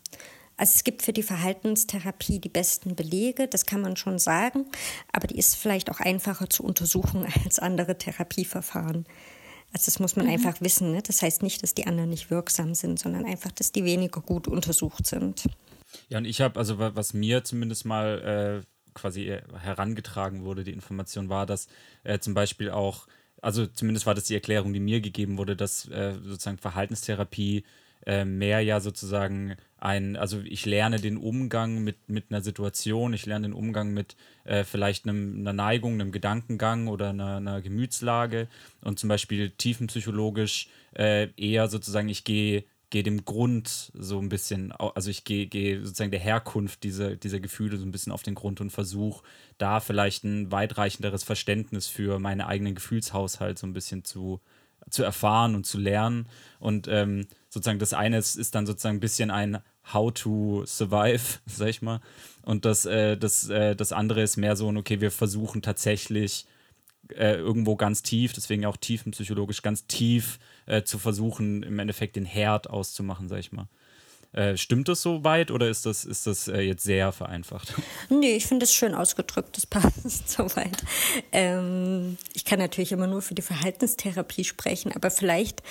Also es gibt für die Verhaltenstherapie die besten Belege, das kann man schon sagen, aber die ist vielleicht auch einfacher zu untersuchen als andere Therapieverfahren. Also das muss man mhm. einfach wissen. Ne? Das heißt nicht, dass die anderen nicht wirksam sind, sondern einfach, dass die weniger gut untersucht sind. Ja, und ich habe, also was mir zumindest mal äh, quasi herangetragen wurde, die Information war, dass äh, zum Beispiel auch, also zumindest war das die Erklärung, die mir gegeben wurde, dass äh, sozusagen Verhaltenstherapie äh, mehr ja sozusagen ein, also ich lerne den Umgang mit, mit einer Situation, ich lerne den Umgang mit äh, vielleicht einem, einer Neigung, einem Gedankengang oder einer, einer Gemütslage. Und zum Beispiel tiefenpsychologisch äh, eher sozusagen, ich gehe gehe dem Grund so ein bisschen, also ich gehe, gehe sozusagen der Herkunft dieser, dieser Gefühle so ein bisschen auf den Grund und versuche da vielleicht ein weitreichenderes Verständnis für meinen eigenen Gefühlshaushalt so ein bisschen zu, zu erfahren und zu lernen. Und ähm, sozusagen das eine ist, ist dann sozusagen ein bisschen ein How to survive, sag ich mal. Und das, äh, das, äh, das andere ist mehr so ein, okay, wir versuchen tatsächlich äh, irgendwo ganz tief, deswegen auch tiefenpsychologisch ganz tief äh, zu versuchen, im Endeffekt den Herd auszumachen, sag ich mal. Äh, stimmt das so weit oder ist das, ist das äh, jetzt sehr vereinfacht? Nee, ich finde es schön ausgedrückt, das passt soweit. Ähm, ich kann natürlich immer nur für die Verhaltenstherapie sprechen, aber vielleicht,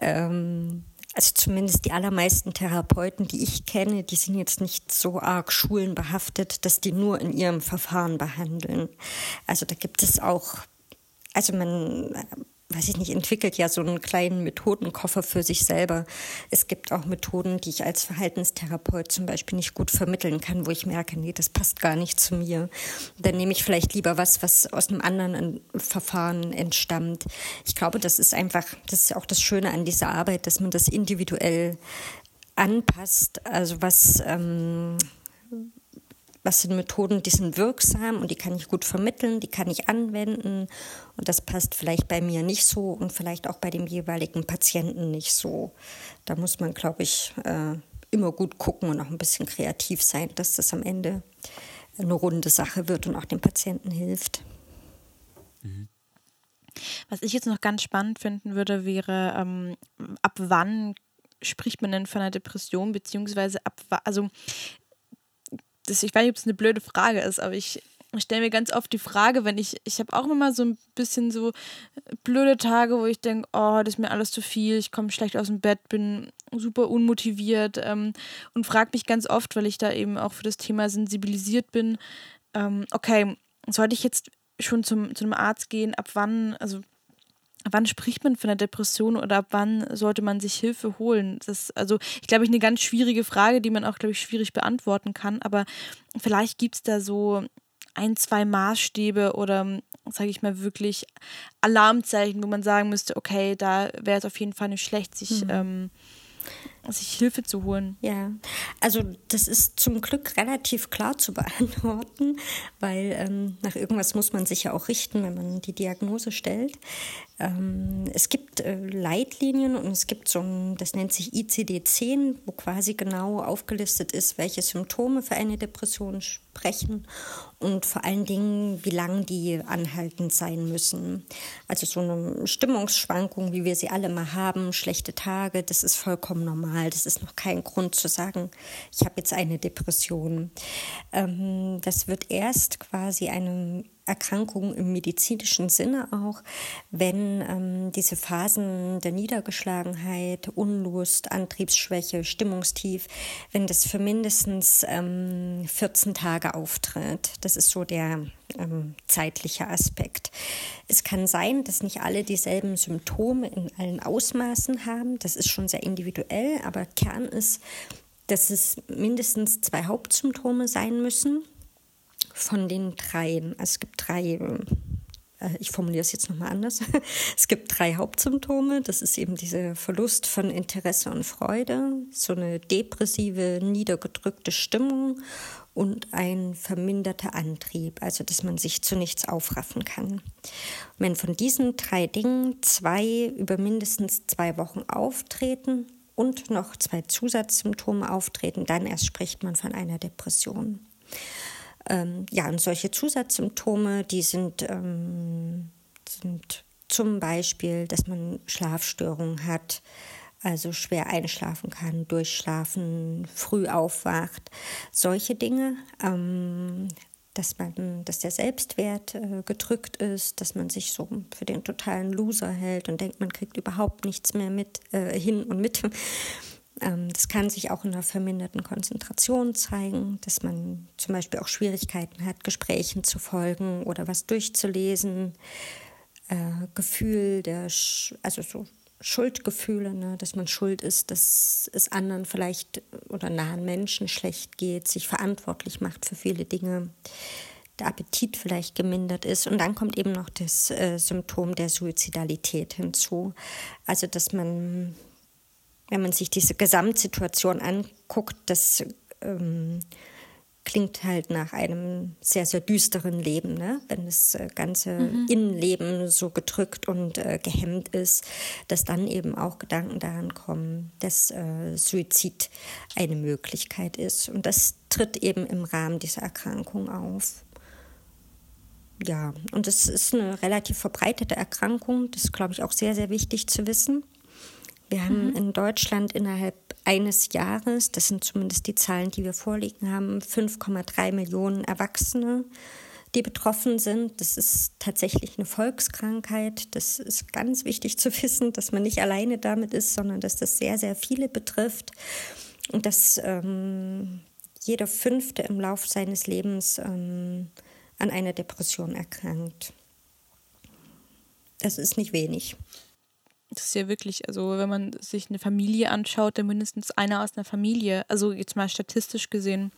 ähm, also zumindest die allermeisten Therapeuten, die ich kenne, die sind jetzt nicht so arg schulenbehaftet, dass die nur in ihrem Verfahren behandeln. Also da gibt es auch, also man weiß ich nicht, entwickelt ja so einen kleinen Methodenkoffer für sich selber. Es gibt auch Methoden, die ich als Verhaltenstherapeut zum Beispiel nicht gut vermitteln kann, wo ich merke, nee, das passt gar nicht zu mir. Dann nehme ich vielleicht lieber was, was aus einem anderen Verfahren entstammt. Ich glaube, das ist einfach, das ist auch das Schöne an dieser Arbeit, dass man das individuell anpasst. Also was, ähm, was sind Methoden, die sind wirksam und die kann ich gut vermitteln, die kann ich anwenden und das passt vielleicht bei mir nicht so und vielleicht auch bei dem jeweiligen Patienten nicht so. Da muss man, glaube ich, äh, immer gut gucken und auch ein bisschen kreativ sein, dass das am Ende eine runde Sache wird und auch dem Patienten hilft. Mhm. Was ich jetzt noch ganz spannend finden würde, wäre, ähm, ab wann spricht man denn von einer Depression, beziehungsweise ab, also das, ich weiß nicht, ob es eine blöde Frage ist, aber ich, stelle mir ganz oft die Frage, wenn ich, ich habe auch immer so ein bisschen so blöde Tage, wo ich denke, oh, das ist mir alles zu viel, ich komme schlecht aus dem Bett, bin super unmotiviert ähm, und frage mich ganz oft, weil ich da eben auch für das Thema sensibilisiert bin, ähm, okay, sollte ich jetzt schon zum, zu einem Arzt gehen, ab wann, also wann spricht man von einer Depression oder ab wann sollte man sich Hilfe holen? Das ist also, ich glaube, ich eine ganz schwierige Frage, die man auch, glaube ich, schwierig beantworten kann. Aber vielleicht gibt es da so ein, zwei Maßstäbe oder, sage ich mal, wirklich Alarmzeichen, wo man sagen müsste, okay, da wäre es auf jeden Fall nicht schlecht, sich mhm. ähm, sich Hilfe zu holen. Ja, also das ist zum Glück relativ klar zu beantworten, weil ähm, nach irgendwas muss man sich ja auch richten, wenn man die Diagnose stellt. Ähm, es gibt äh, Leitlinien und es gibt so ein, das nennt sich ICD-10, wo quasi genau aufgelistet ist, welche Symptome für eine Depression sprechen und vor allen Dingen, wie lang die anhaltend sein müssen. Also so eine Stimmungsschwankung, wie wir sie alle mal haben, schlechte Tage, das ist vollkommen normal. Das ist noch kein Grund zu sagen, ich habe jetzt eine Depression. Ähm, das wird erst quasi eine Erkrankung im medizinischen Sinne auch, wenn ähm, diese Phasen der Niedergeschlagenheit, Unlust, Antriebsschwäche, Stimmungstief, wenn das für mindestens ähm, 14 Tage auftritt. Das ist so der ähm, zeitliche Aspekt. Es kann sein, dass nicht alle dieselben Symptome in allen Ausmaßen haben. Das ist schon sehr individuell, aber Kern ist, dass es mindestens zwei Hauptsymptome sein müssen von den dreien. Also es gibt drei, äh, ich formuliere es jetzt nochmal anders. Es gibt drei Hauptsymptome. Das ist eben dieser Verlust von Interesse und Freude, so eine depressive, niedergedrückte Stimmung und ein verminderter Antrieb, also dass man sich zu nichts aufraffen kann. wenn von diesen drei Dingen zwei über mindestens zwei Wochen auftreten und noch zwei Zusatzsymptome auftreten, dann erst spricht man von einer Depression. Ähm, ja, und solche Zusatzsymptome, die sind, ähm, sind zum Beispiel, dass man Schlafstörungen hat, also schwer einschlafen kann, durchschlafen, früh aufwacht, solche Dinge. Ähm, dass man, dass der Selbstwert äh, gedrückt ist, dass man sich so für den totalen Loser hält und denkt, man kriegt überhaupt nichts mehr mit äh, hin und mit. Ähm, das kann sich auch in einer verminderten Konzentration zeigen, dass man zum Beispiel auch Schwierigkeiten hat, Gesprächen zu folgen oder was durchzulesen. Äh, Gefühl der, Sch also so Schuldgefühle, ne, dass man schuld ist, dass es anderen vielleicht oder nahen Menschen schlecht geht, sich verantwortlich macht für viele Dinge, der Appetit vielleicht gemindert ist. Und dann kommt eben noch das äh, Symptom der Suizidalität hinzu. Also dass man, wenn man sich diese Gesamtsituation anguckt, dass ähm, klingt halt nach einem sehr, sehr düsteren Leben, ne? wenn das äh, ganze mhm. Innenleben so gedrückt und äh, gehemmt ist, dass dann eben auch Gedanken daran kommen, dass äh, Suizid eine Möglichkeit ist. Und das tritt eben im Rahmen dieser Erkrankung auf. Ja, und es ist eine relativ verbreitete Erkrankung. Das ist, glaube ich, auch sehr, sehr wichtig zu wissen. Wir haben mhm. in Deutschland innerhalb eines Jahres, das sind zumindest die Zahlen, die wir vorliegen haben, 5,3 Millionen Erwachsene, die betroffen sind. Das ist tatsächlich eine Volkskrankheit. Das ist ganz wichtig zu wissen, dass man nicht alleine damit ist, sondern dass das sehr, sehr viele betrifft und dass ähm, jeder Fünfte im Laufe seines Lebens ähm, an einer Depression erkrankt. Das ist nicht wenig. Das ist ja wirklich, also wenn man sich eine Familie anschaut, dann mindestens einer aus einer Familie, also jetzt mal statistisch gesehen.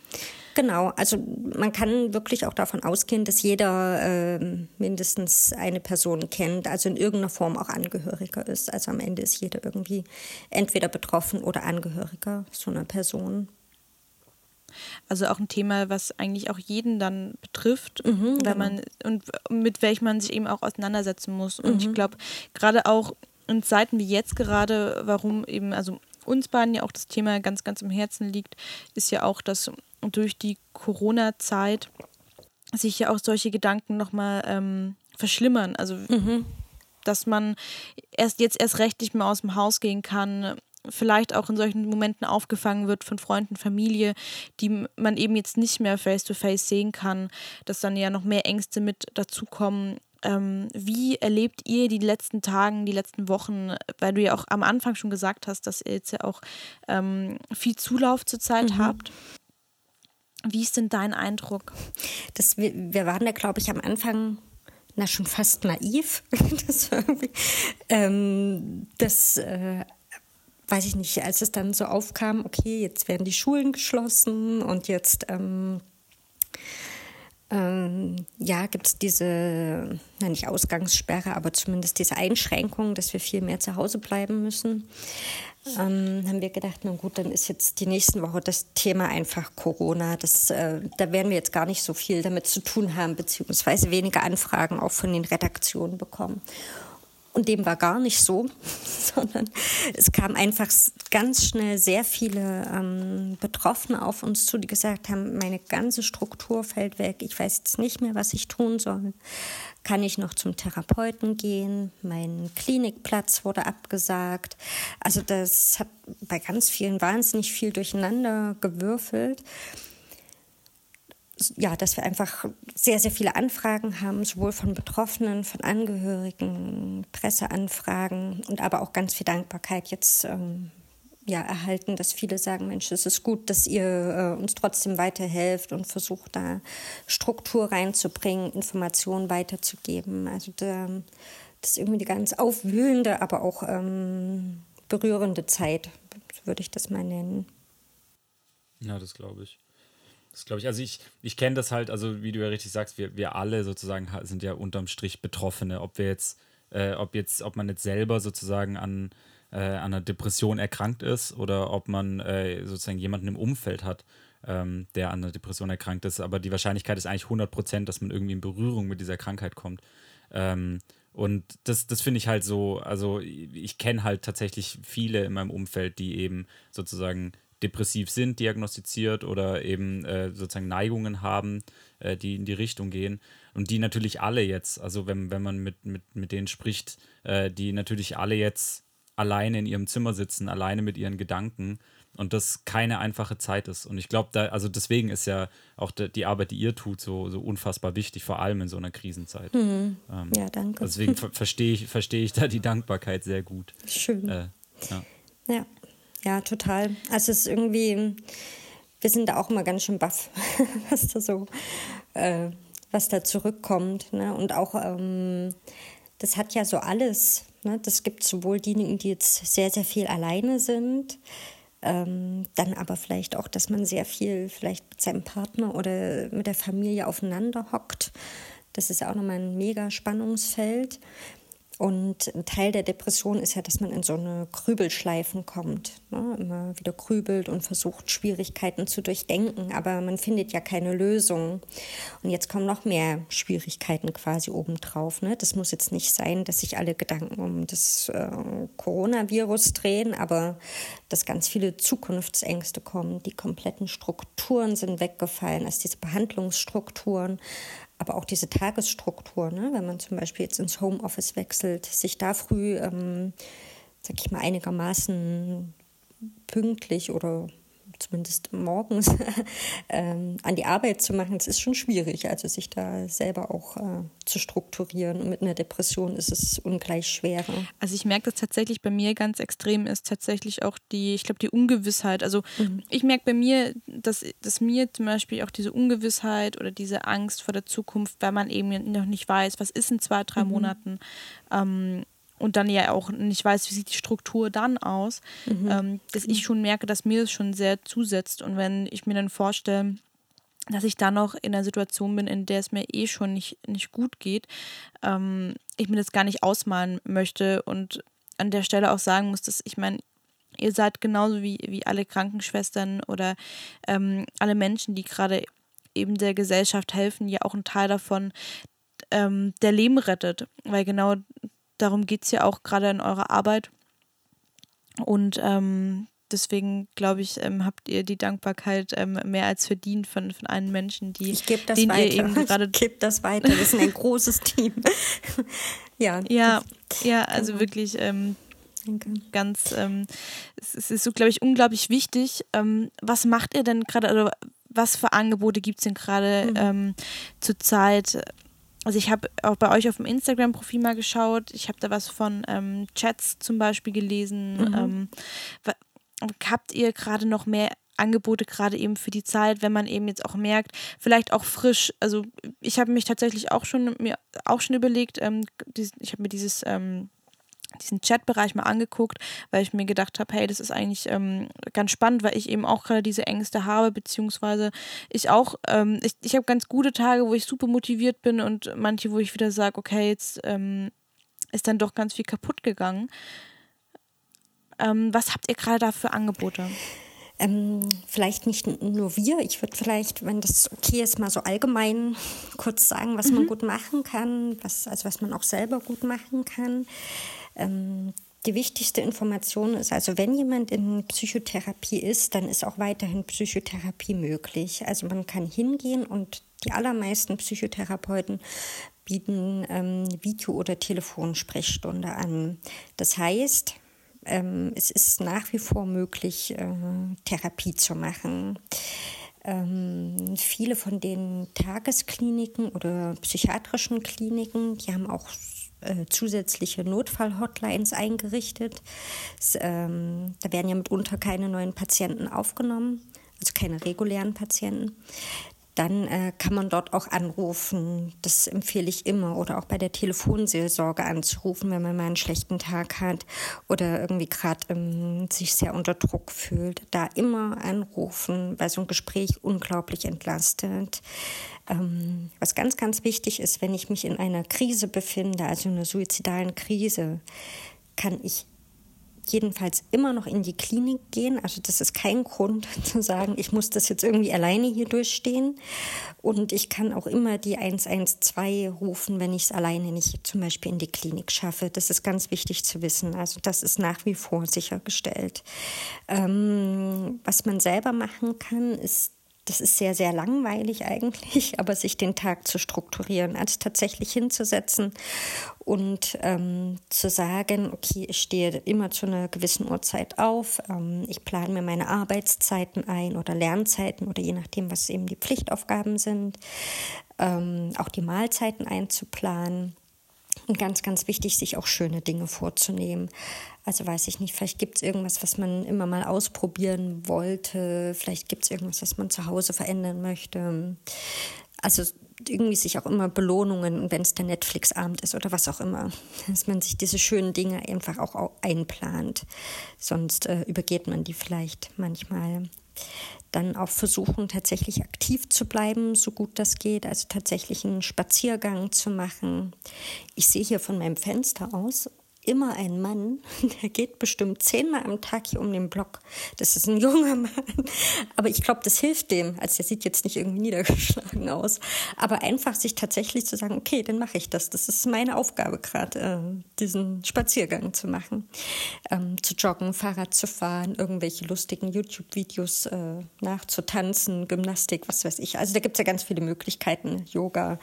Genau, also man kann wirklich auch davon ausgehen, dass jeder äh, mindestens eine Person kennt, also in irgendeiner Form auch Angehöriger ist. Also am Ende ist jeder irgendwie entweder betroffen oder Angehöriger so einer Person. Also auch ein Thema, was eigentlich auch jeden dann betrifft, mhm, wenn genau. man und mit welchem man sich eben auch auseinandersetzen muss. Und mhm. ich glaube, gerade auch in Zeiten wie jetzt gerade, warum eben, also uns beiden ja auch das Thema ganz, ganz im Herzen liegt, ist ja auch, dass durch die Corona-Zeit sich ja auch solche Gedanken nochmal ähm, verschlimmern. Also, mhm. dass man erst jetzt erst recht nicht mehr aus dem Haus gehen kann, vielleicht auch in solchen Momenten aufgefangen wird von Freunden, Familie, die man eben jetzt nicht mehr face-to-face -face sehen kann, dass dann ja noch mehr Ängste mit dazukommen ähm, wie erlebt ihr die letzten Tagen, die letzten Wochen, weil du ja auch am Anfang schon gesagt hast, dass ihr jetzt ja auch ähm, viel Zulauf zurzeit mhm. habt? Wie ist denn dein Eindruck? Das, wir, wir waren da, glaube ich, am Anfang na schon fast naiv. das, ähm, das äh, weiß ich nicht, als es dann so aufkam, okay, jetzt werden die Schulen geschlossen und jetzt ähm, ähm, ja, gibt es diese, na nicht Ausgangssperre, aber zumindest diese Einschränkung, dass wir viel mehr zu Hause bleiben müssen. Ähm, haben wir gedacht, na gut, dann ist jetzt die nächsten Woche das Thema einfach Corona. Das, äh, da werden wir jetzt gar nicht so viel damit zu tun haben, beziehungsweise weniger Anfragen auch von den Redaktionen bekommen. Und dem war gar nicht so, sondern es kam einfach ganz schnell sehr viele ähm, Betroffene auf uns zu, die gesagt haben, meine ganze Struktur fällt weg, ich weiß jetzt nicht mehr, was ich tun soll. Kann ich noch zum Therapeuten gehen? Mein Klinikplatz wurde abgesagt. Also das hat bei ganz vielen wahnsinnig viel durcheinander gewürfelt ja, dass wir einfach sehr, sehr viele Anfragen haben, sowohl von Betroffenen, von Angehörigen, Presseanfragen und aber auch ganz viel Dankbarkeit jetzt ähm, ja, erhalten, dass viele sagen, Mensch, es ist gut, dass ihr äh, uns trotzdem weiterhelft und versucht, da Struktur reinzubringen, Informationen weiterzugeben. Also da, das ist irgendwie die ganz aufwühlende, aber auch ähm, berührende Zeit, würde ich das mal nennen. Ja, das glaube ich. Das glaube ich. Also ich, ich kenne das halt, also wie du ja richtig sagst, wir, wir alle sozusagen sind ja unterm Strich Betroffene. Ob wir jetzt, äh, ob jetzt, ob man jetzt selber sozusagen an, äh, an einer Depression erkrankt ist oder ob man äh, sozusagen jemanden im Umfeld hat, ähm, der an einer Depression erkrankt ist. Aber die Wahrscheinlichkeit ist eigentlich 100 Prozent, dass man irgendwie in Berührung mit dieser Krankheit kommt. Ähm, und das, das finde ich halt so, also ich kenne halt tatsächlich viele in meinem Umfeld, die eben sozusagen depressiv sind, diagnostiziert oder eben äh, sozusagen Neigungen haben, äh, die in die Richtung gehen. Und die natürlich alle jetzt, also wenn, wenn man mit, mit, mit denen spricht, äh, die natürlich alle jetzt alleine in ihrem Zimmer sitzen, alleine mit ihren Gedanken und das keine einfache Zeit ist. Und ich glaube, da, also deswegen ist ja auch die Arbeit, die ihr tut, so, so unfassbar wichtig, vor allem in so einer Krisenzeit. Mhm. Ähm, ja, danke. Deswegen ver verstehe ich, versteh ich da die Dankbarkeit sehr gut. Schön. Äh, ja. ja. Ja, total. Also es ist irgendwie, wir sind da auch immer ganz schön baff, was da so, äh, was da zurückkommt. Ne? Und auch, ähm, das hat ja so alles. Ne? Das gibt sowohl diejenigen, die jetzt sehr, sehr viel alleine sind, ähm, dann aber vielleicht auch, dass man sehr viel vielleicht mit seinem Partner oder mit der Familie aufeinander hockt. Das ist auch nochmal ein mega Spannungsfeld. Und ein Teil der Depression ist ja, dass man in so eine Grübelschleifen kommt. Ne? Immer wieder grübelt und versucht, Schwierigkeiten zu durchdenken, aber man findet ja keine Lösung. Und jetzt kommen noch mehr Schwierigkeiten quasi obendrauf. Ne? Das muss jetzt nicht sein, dass sich alle Gedanken um das äh, Coronavirus drehen, aber dass ganz viele Zukunftsängste kommen. Die kompletten Strukturen sind weggefallen, also diese Behandlungsstrukturen aber auch diese Tagesstruktur, ne? wenn man zum Beispiel jetzt ins Homeoffice wechselt, sich da früh, ähm, sag ich mal, einigermaßen pünktlich oder zumindest morgens ähm, an die Arbeit zu machen, das ist schon schwierig. Also sich da selber auch äh, zu strukturieren. Und mit einer Depression ist es ungleich schwerer. Also ich merke das tatsächlich bei mir ganz extrem ist tatsächlich auch die, ich glaube, die Ungewissheit. Also mhm. ich merke bei mir, dass, dass mir zum Beispiel auch diese Ungewissheit oder diese Angst vor der Zukunft, weil man eben noch nicht weiß, was ist in zwei, drei mhm. Monaten, ähm, und dann ja auch nicht weiß, wie sieht die Struktur dann aus, mhm. ähm, dass ich schon merke, dass mir das schon sehr zusetzt. Und wenn ich mir dann vorstelle, dass ich dann noch in einer Situation bin, in der es mir eh schon nicht, nicht gut geht, ähm, ich mir das gar nicht ausmalen möchte und an der Stelle auch sagen muss, dass ich meine, ihr seid genauso wie, wie alle Krankenschwestern oder ähm, alle Menschen, die gerade eben der Gesellschaft helfen, ja auch ein Teil davon, ähm, der Leben rettet. Weil genau darum geht es ja auch gerade in eurer Arbeit. Und ähm, deswegen glaube ich, ähm, habt ihr die Dankbarkeit ähm, mehr als verdient von, von allen Menschen, die ich gebe das weiter. Ihr eben gerade ich gebe das weiter. Wir sind ein großes Team. ja, ja, ja, also genau. wirklich ähm, ganz. Ähm, es, es, ist so, glaube ich, unglaublich wichtig. Ähm, was macht ihr denn gerade? Oder was für Angebote gibt es denn gerade mhm. ähm, zurzeit? Also ich habe auch bei euch auf dem Instagram-Profil mal geschaut. Ich habe da was von ähm, Chats zum Beispiel gelesen. Mhm. Ähm, habt ihr gerade noch mehr Angebote gerade eben für die Zeit, wenn man eben jetzt auch merkt, vielleicht auch frisch. Also ich habe mich tatsächlich auch schon mir auch schon überlegt. Ähm, ich habe mir dieses ähm, diesen Chatbereich mal angeguckt, weil ich mir gedacht habe, hey, das ist eigentlich ähm, ganz spannend, weil ich eben auch gerade diese Ängste habe, beziehungsweise ich auch, ähm, ich, ich habe ganz gute Tage, wo ich super motiviert bin und manche, wo ich wieder sage, okay, jetzt ähm, ist dann doch ganz viel kaputt gegangen. Ähm, was habt ihr gerade da für Angebote? Ähm, vielleicht nicht nur wir. Ich würde vielleicht, wenn das okay ist, mal so allgemein kurz sagen, was mhm. man gut machen kann, was, also was man auch selber gut machen kann. Ähm, die wichtigste Information ist also, wenn jemand in Psychotherapie ist, dann ist auch weiterhin Psychotherapie möglich. Also man kann hingehen und die allermeisten Psychotherapeuten bieten ähm, Video- oder Telefonsprechstunde an. Das heißt, ähm, es ist nach wie vor möglich, äh, Therapie zu machen. Ähm, viele von den Tageskliniken oder psychiatrischen Kliniken, die haben auch äh, zusätzliche Notfall-Hotlines eingerichtet. Es, ähm, da werden ja mitunter keine neuen Patienten aufgenommen, also keine regulären Patienten. Dann äh, kann man dort auch anrufen. Das empfehle ich immer. Oder auch bei der Telefonseelsorge anzurufen, wenn man mal einen schlechten Tag hat oder irgendwie gerade ähm, sich sehr unter Druck fühlt. Da immer anrufen, weil so ein Gespräch unglaublich entlastet. Ähm, was ganz, ganz wichtig ist, wenn ich mich in einer Krise befinde, also in einer suizidalen Krise, kann ich jedenfalls immer noch in die Klinik gehen. Also das ist kein Grund zu sagen, ich muss das jetzt irgendwie alleine hier durchstehen. Und ich kann auch immer die 112 rufen, wenn ich es alleine nicht zum Beispiel in die Klinik schaffe. Das ist ganz wichtig zu wissen. Also das ist nach wie vor sichergestellt. Ähm, was man selber machen kann, ist das ist sehr, sehr langweilig eigentlich, aber sich den Tag zu strukturieren, als tatsächlich hinzusetzen und ähm, zu sagen, okay, ich stehe immer zu einer gewissen Uhrzeit auf, ähm, ich plane mir meine Arbeitszeiten ein oder Lernzeiten oder je nachdem, was eben die Pflichtaufgaben sind, ähm, auch die Mahlzeiten einzuplanen. Und ganz, ganz wichtig, sich auch schöne Dinge vorzunehmen. Also weiß ich nicht, vielleicht gibt es irgendwas, was man immer mal ausprobieren wollte. Vielleicht gibt es irgendwas, was man zu Hause verändern möchte. Also irgendwie sich auch immer Belohnungen, wenn es der Netflix-Abend ist oder was auch immer, dass man sich diese schönen Dinge einfach auch einplant. Sonst äh, übergeht man die vielleicht manchmal. Dann auch versuchen, tatsächlich aktiv zu bleiben, so gut das geht, also tatsächlich einen Spaziergang zu machen. Ich sehe hier von meinem Fenster aus immer ein Mann, der geht bestimmt zehnmal am Tag hier um den Block. Das ist ein junger Mann. Aber ich glaube, das hilft dem. Also der sieht jetzt nicht irgendwie niedergeschlagen aus. Aber einfach sich tatsächlich zu sagen, okay, dann mache ich das. Das ist meine Aufgabe gerade, äh, diesen Spaziergang zu machen. Ähm, zu joggen, Fahrrad zu fahren, irgendwelche lustigen YouTube-Videos äh, nachzutanzen, Gymnastik, was weiß ich. Also da gibt es ja ganz viele Möglichkeiten. Yoga.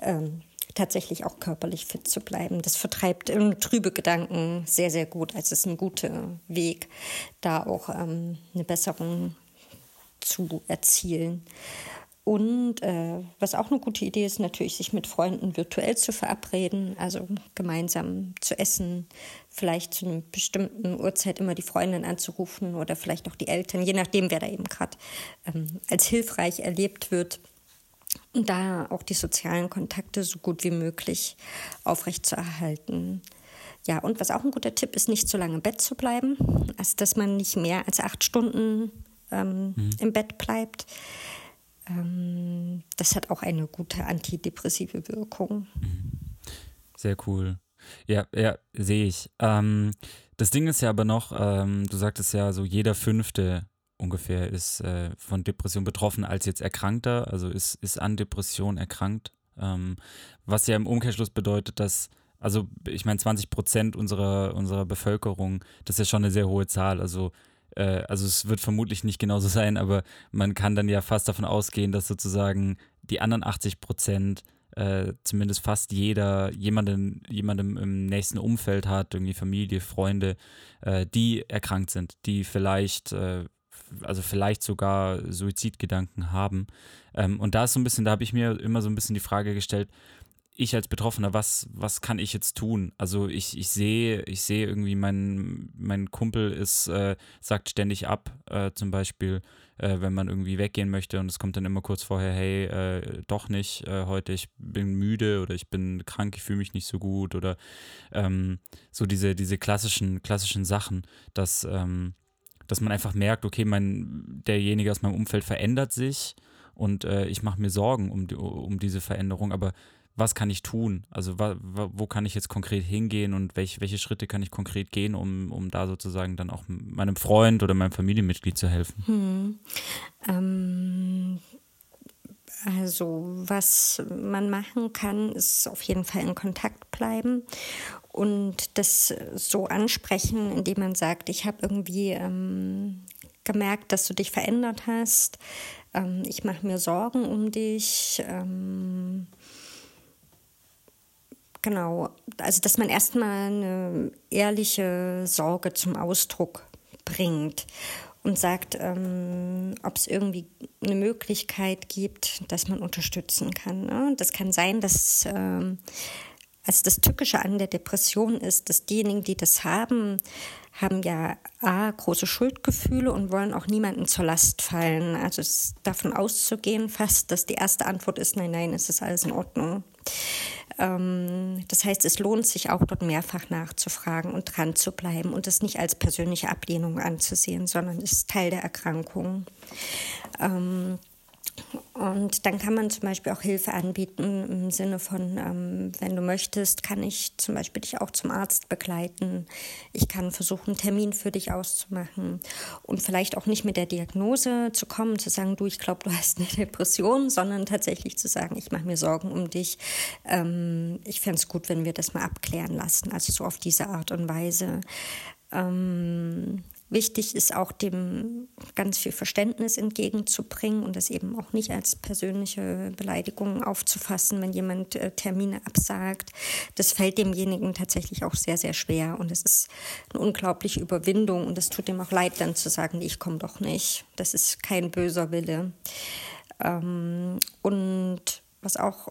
Ähm, tatsächlich auch körperlich fit zu bleiben. Das vertreibt trübe Gedanken sehr, sehr gut. Also es ist ein guter Weg, da auch ähm, eine Besserung zu erzielen. Und äh, was auch eine gute Idee ist, natürlich sich mit Freunden virtuell zu verabreden, also gemeinsam zu essen, vielleicht zu einer bestimmten Uhrzeit immer die Freundin anzurufen oder vielleicht auch die Eltern, je nachdem, wer da eben gerade ähm, als hilfreich erlebt wird und da auch die sozialen Kontakte so gut wie möglich aufrechtzuerhalten. Ja, und was auch ein guter Tipp ist, nicht so lange im Bett zu bleiben, also dass man nicht mehr als acht Stunden ähm, mhm. im Bett bleibt. Ähm, das hat auch eine gute antidepressive Wirkung. Mhm. Sehr cool. Ja, ja, sehe ich. Ähm, das Ding ist ja aber noch, ähm, du sagtest ja so, jeder Fünfte ungefähr ist äh, von Depression betroffen als jetzt Erkrankter, also ist, ist an Depression erkrankt. Ähm, was ja im Umkehrschluss bedeutet, dass, also ich meine, 20 Prozent unserer, unserer Bevölkerung, das ist ja schon eine sehr hohe Zahl. Also, äh, also es wird vermutlich nicht genauso sein, aber man kann dann ja fast davon ausgehen, dass sozusagen die anderen 80 Prozent äh, zumindest fast jeder jemanden, jemandem im nächsten Umfeld hat, irgendwie Familie, Freunde, äh, die erkrankt sind, die vielleicht äh, also vielleicht sogar Suizidgedanken haben. Ähm, und da ist so ein bisschen, da habe ich mir immer so ein bisschen die Frage gestellt, ich als Betroffener, was, was kann ich jetzt tun? Also ich, ich sehe, ich sehe irgendwie, mein, mein Kumpel ist, äh, sagt ständig ab, äh, zum Beispiel, äh, wenn man irgendwie weggehen möchte und es kommt dann immer kurz vorher, hey, äh, doch nicht äh, heute, ich bin müde oder ich bin krank, ich fühle mich nicht so gut oder ähm, so diese, diese klassischen, klassischen Sachen, dass ähm, dass man einfach merkt, okay, mein, derjenige aus meinem Umfeld verändert sich und äh, ich mache mir Sorgen um, um diese Veränderung, aber was kann ich tun? Also wa, wa, wo kann ich jetzt konkret hingehen und welch, welche Schritte kann ich konkret gehen, um, um da sozusagen dann auch meinem Freund oder meinem Familienmitglied zu helfen? Hm. Ähm, also was man machen kann, ist auf jeden Fall in Kontakt bleiben und das so ansprechen, indem man sagt, ich habe irgendwie ähm, gemerkt, dass du dich verändert hast, ähm, ich mache mir Sorgen um dich. Ähm, genau, also dass man erstmal eine ehrliche Sorge zum Ausdruck bringt und sagt, ähm, ob es irgendwie eine Möglichkeit gibt, dass man unterstützen kann. Ne? Das kann sein, dass ähm, also das Tückische an der Depression ist, dass diejenigen, die das haben, haben ja A, große Schuldgefühle und wollen auch niemanden zur Last fallen. Also davon auszugehen fast, dass die erste Antwort ist, nein, nein, es ist alles in Ordnung. Ähm, das heißt, es lohnt sich auch dort mehrfach nachzufragen und dran zu bleiben und es nicht als persönliche Ablehnung anzusehen, sondern es ist Teil der Erkrankung. Ähm, und dann kann man zum Beispiel auch Hilfe anbieten im Sinne von, ähm, wenn du möchtest, kann ich zum Beispiel dich auch zum Arzt begleiten. Ich kann versuchen, einen Termin für dich auszumachen und vielleicht auch nicht mit der Diagnose zu kommen, zu sagen, du, ich glaube, du hast eine Depression, sondern tatsächlich zu sagen, ich mache mir Sorgen um dich. Ähm, ich fände es gut, wenn wir das mal abklären lassen. Also so auf diese Art und Weise. Ähm, Wichtig ist auch dem ganz viel Verständnis entgegenzubringen und das eben auch nicht als persönliche Beleidigung aufzufassen, wenn jemand äh, Termine absagt. Das fällt demjenigen tatsächlich auch sehr, sehr schwer und es ist eine unglaubliche Überwindung und es tut ihm auch leid, dann zu sagen, ich komme doch nicht. Das ist kein böser Wille. Ähm, und was auch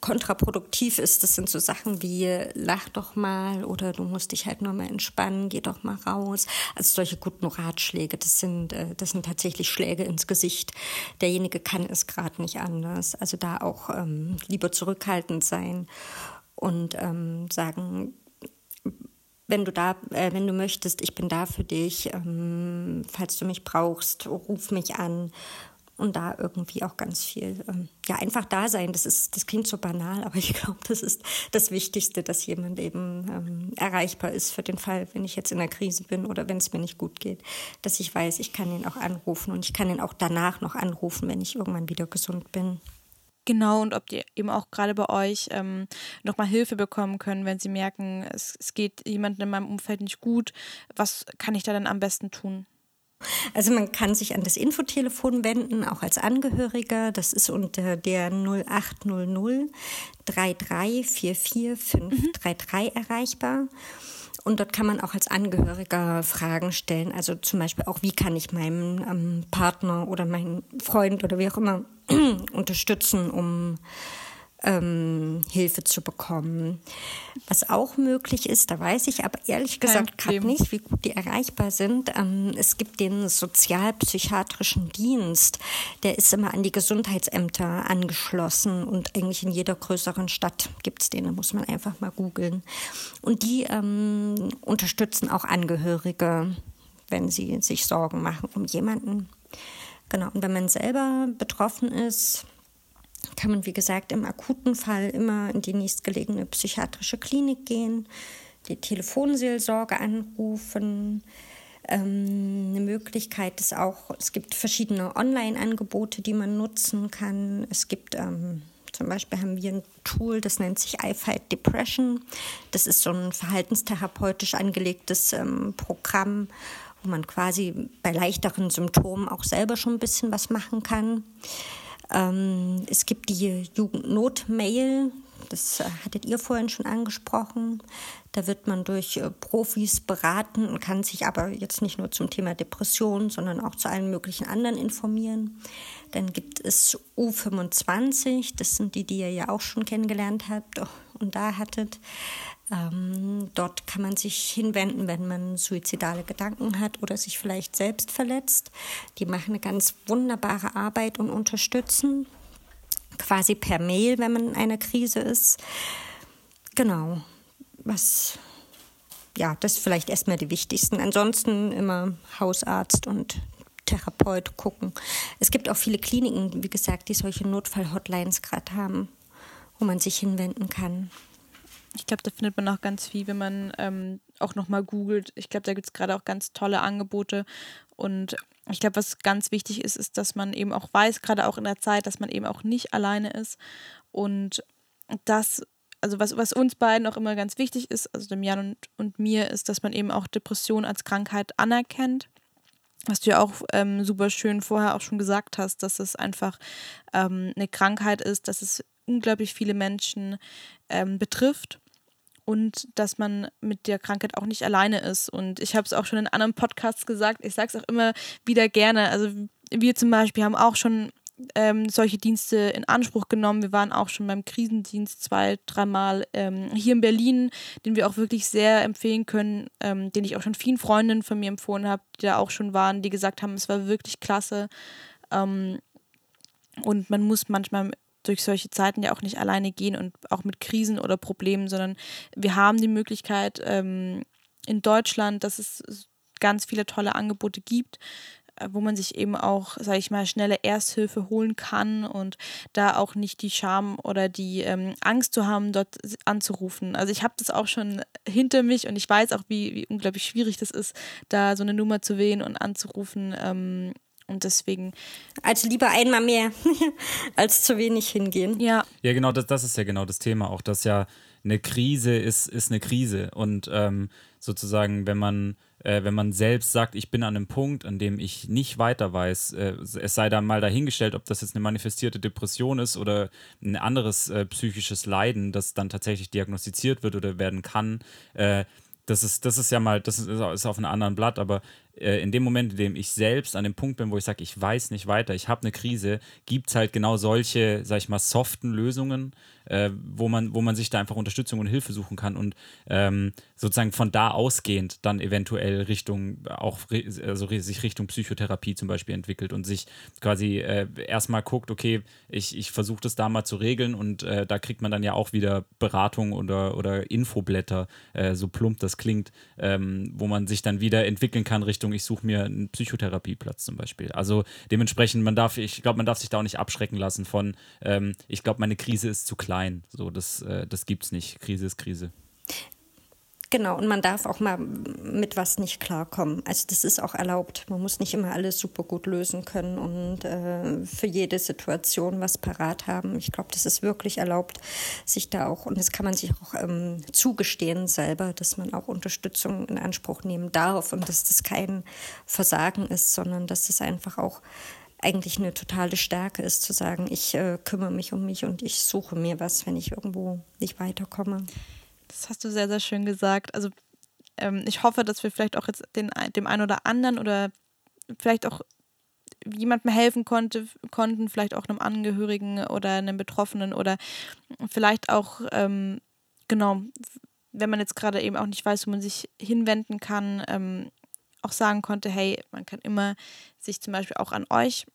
kontraproduktiv ist. Das sind so Sachen wie lach doch mal oder du musst dich halt nur mal entspannen, geh doch mal raus. Also solche guten Ratschläge, das sind, äh, das sind tatsächlich Schläge ins Gesicht. Derjenige kann es gerade nicht anders. Also da auch ähm, lieber zurückhaltend sein und ähm, sagen, wenn du da, äh, wenn du möchtest, ich bin da für dich. Ähm, falls du mich brauchst, ruf mich an und da irgendwie auch ganz viel, ähm, ja, einfach da sein. Das ist, das klingt so banal, aber ich glaube, das ist das Wichtigste, dass jemand eben ähm, erreichbar ist für den Fall, wenn ich jetzt in einer Krise bin oder wenn es mir nicht gut geht, dass ich weiß, ich kann ihn auch anrufen und ich kann ihn auch danach noch anrufen, wenn ich irgendwann wieder gesund bin. Genau, und ob die eben auch gerade bei euch ähm, nochmal Hilfe bekommen können, wenn sie merken, es, es geht jemandem in meinem Umfeld nicht gut. Was kann ich da dann am besten tun? Also man kann sich an das Infotelefon wenden, auch als Angehöriger. Das ist unter der 0800 3344 533 erreichbar. Und dort kann man auch als Angehöriger Fragen stellen. Also zum Beispiel auch, wie kann ich meinen ähm, Partner oder meinen Freund oder wie auch immer unterstützen, um ähm, Hilfe zu bekommen. Was auch möglich ist, da weiß ich aber ehrlich gesagt gerade nicht, wie gut die erreichbar sind. Ähm, es gibt den sozialpsychiatrischen Dienst, der ist immer an die Gesundheitsämter angeschlossen und eigentlich in jeder größeren Stadt gibt es den, da muss man einfach mal googeln. Und die ähm, unterstützen auch Angehörige, wenn sie sich Sorgen machen um jemanden. Genau, und wenn man selber betroffen ist, kann man, wie gesagt, im akuten Fall immer in die nächstgelegene psychiatrische Klinik gehen, die Telefonseelsorge anrufen. Ähm, eine Möglichkeit ist auch, es gibt verschiedene Online-Angebote, die man nutzen kann. Es gibt ähm, zum Beispiel haben wir ein Tool, das nennt sich iFight Depression. Das ist so ein verhaltenstherapeutisch angelegtes ähm, Programm, wo man quasi bei leichteren Symptomen auch selber schon ein bisschen was machen kann. Ähm, es gibt die Jugendnotmail, das äh, hattet ihr vorhin schon angesprochen. Da wird man durch äh, Profis beraten und kann sich aber jetzt nicht nur zum Thema Depression, sondern auch zu allen möglichen anderen informieren. Dann gibt es U25, das sind die, die ihr ja auch schon kennengelernt habt und da hattet. Ähm, dort kann man sich hinwenden, wenn man suizidale Gedanken hat oder sich vielleicht selbst verletzt. Die machen eine ganz wunderbare Arbeit und unterstützen, quasi per Mail, wenn man in einer Krise ist. Genau, was, ja, das ist vielleicht erstmal die wichtigsten. Ansonsten immer Hausarzt und Therapeut gucken. Es gibt auch viele Kliniken, wie gesagt, die solche Notfall-Hotlines gerade haben, wo man sich hinwenden kann. Ich glaube, da findet man auch ganz viel, wenn man ähm, auch nochmal googelt. Ich glaube, da gibt es gerade auch ganz tolle Angebote. Und ich glaube, was ganz wichtig ist, ist, dass man eben auch weiß, gerade auch in der Zeit, dass man eben auch nicht alleine ist. Und das, also was, was uns beiden auch immer ganz wichtig ist, also dem Jan und, und mir, ist, dass man eben auch Depression als Krankheit anerkennt was du ja auch ähm, super schön vorher auch schon gesagt hast, dass es einfach ähm, eine Krankheit ist, dass es unglaublich viele Menschen ähm, betrifft und dass man mit der Krankheit auch nicht alleine ist. Und ich habe es auch schon in anderen Podcasts gesagt, ich sage es auch immer wieder gerne. Also wir zum Beispiel haben auch schon ähm, solche Dienste in Anspruch genommen. Wir waren auch schon beim Krisendienst zwei, dreimal ähm, hier in Berlin, den wir auch wirklich sehr empfehlen können, ähm, den ich auch schon vielen Freundinnen von mir empfohlen habe, die da auch schon waren, die gesagt haben, es war wirklich klasse. Ähm, und man muss manchmal durch solche Zeiten ja auch nicht alleine gehen und auch mit Krisen oder Problemen, sondern wir haben die Möglichkeit ähm, in Deutschland, dass es ganz viele tolle Angebote gibt, äh, wo man sich eben auch, sage ich mal, schnelle Ersthilfe holen kann und da auch nicht die Scham oder die ähm, Angst zu haben, dort anzurufen. Also ich habe das auch schon hinter mich und ich weiß auch, wie, wie unglaublich schwierig das ist, da so eine Nummer zu wählen und anzurufen. Ähm, und deswegen. Also lieber einmal mehr als zu wenig hingehen. Ja. Ja, genau, das, das ist ja genau das Thema auch, dass ja eine Krise ist, ist eine Krise. Und ähm, sozusagen, wenn man äh, wenn man selbst sagt, ich bin an einem Punkt, an dem ich nicht weiter weiß, äh, es sei dann mal dahingestellt, ob das jetzt eine manifestierte Depression ist oder ein anderes äh, psychisches Leiden, das dann tatsächlich diagnostiziert wird oder werden kann. Äh, das ist, das ist ja mal, das ist, ist auf einem anderen Blatt, aber äh, in dem Moment, in dem ich selbst an dem Punkt bin, wo ich sage, ich weiß nicht weiter, ich habe eine Krise, gibt es halt genau solche, sag ich mal, soften Lösungen, äh, wo, man, wo man sich da einfach Unterstützung und Hilfe suchen kann und ähm, sozusagen von da ausgehend dann eventuell Richtung, auch also sich Richtung Psychotherapie zum Beispiel entwickelt und sich quasi äh, erstmal guckt, okay, ich, ich versuche das da mal zu regeln und äh, da kriegt man dann ja auch wieder Beratung oder, oder Infoblätter, äh, so plump das klingt, ähm, wo man sich dann wieder entwickeln kann Richtung, ich suche mir einen Psychotherapieplatz zum Beispiel. Also dementsprechend, man darf, ich glaube, man darf sich da auch nicht abschrecken lassen von, ähm, ich glaube, meine Krise ist zu klein. So, das, äh, das gibt's nicht. Krise ist Krise. Genau, und man darf auch mal mit was nicht klarkommen. Also das ist auch erlaubt. Man muss nicht immer alles super gut lösen können und äh, für jede Situation was parat haben. Ich glaube, das ist wirklich erlaubt, sich da auch, und das kann man sich auch ähm, zugestehen selber, dass man auch Unterstützung in Anspruch nehmen darf und dass das kein Versagen ist, sondern dass es einfach auch eigentlich eine totale Stärke ist, zu sagen, ich äh, kümmere mich um mich und ich suche mir was, wenn ich irgendwo nicht weiterkomme. Das hast du sehr, sehr schön gesagt. Also ähm, ich hoffe, dass wir vielleicht auch jetzt den, dem einen oder anderen oder vielleicht auch jemandem helfen konnte, konnten, vielleicht auch einem Angehörigen oder einem Betroffenen oder vielleicht auch, ähm, genau, wenn man jetzt gerade eben auch nicht weiß, wo man sich hinwenden kann, ähm, auch sagen konnte, hey, man kann immer sich zum Beispiel auch an euch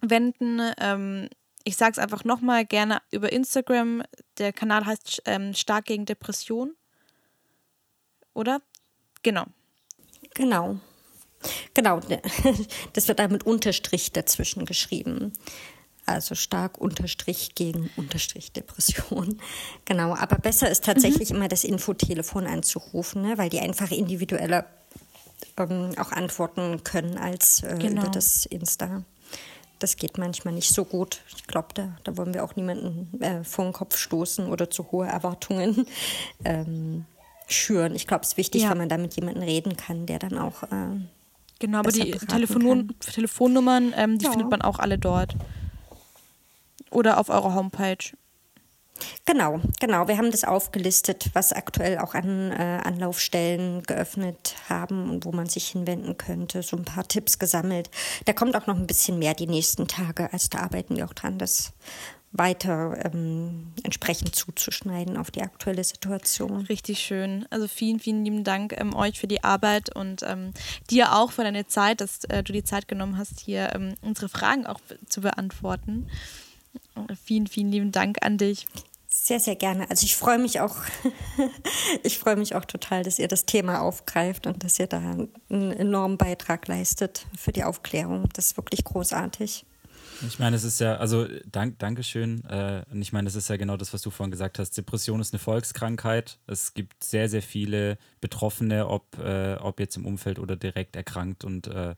wenden. Ähm, ich sage es einfach nochmal gerne über Instagram. Der Kanal heißt ähm, Stark gegen Depression. Oder? Genau. Genau. Genau. Das wird da mit Unterstrich dazwischen geschrieben. Also stark Unterstrich gegen Unterstrich Depression. Genau. Aber besser ist tatsächlich mhm. immer das Infotelefon anzurufen, ne? weil die einfach individueller ähm, auch antworten können als äh, genau. über das Insta das geht manchmal nicht so gut. Ich glaube, da, da wollen wir auch niemanden äh, vor den Kopf stoßen oder zu hohe Erwartungen ähm, schüren. Ich glaube, es ist wichtig, ja. wenn man da mit jemandem reden kann, der dann auch. Äh, genau, aber die Telefon Telefonnummern, ähm, die ja. findet man auch alle dort. Oder auf eurer Homepage. Genau, genau. Wir haben das aufgelistet, was aktuell auch an äh, Anlaufstellen geöffnet haben und wo man sich hinwenden könnte. So ein paar Tipps gesammelt. Da kommt auch noch ein bisschen mehr die nächsten Tage. Also da arbeiten wir auch dran, das weiter ähm, entsprechend zuzuschneiden auf die aktuelle Situation. Richtig schön. Also vielen, vielen lieben Dank ähm, euch für die Arbeit und ähm, dir auch für deine Zeit, dass äh, du die Zeit genommen hast, hier ähm, unsere Fragen auch zu beantworten. Vielen, vielen lieben Dank an dich. Sehr, sehr gerne. Also ich freue mich auch, ich freue mich auch total, dass ihr das Thema aufgreift und dass ihr da einen enormen Beitrag leistet für die Aufklärung. Das ist wirklich großartig. Ich meine, es ist ja, also dank, Dankeschön. Äh, und ich meine, es ist ja genau das, was du vorhin gesagt hast. Depression ist eine Volkskrankheit. Es gibt sehr, sehr viele Betroffene, ob, äh, ob jetzt im Umfeld oder direkt erkrankt. Und äh,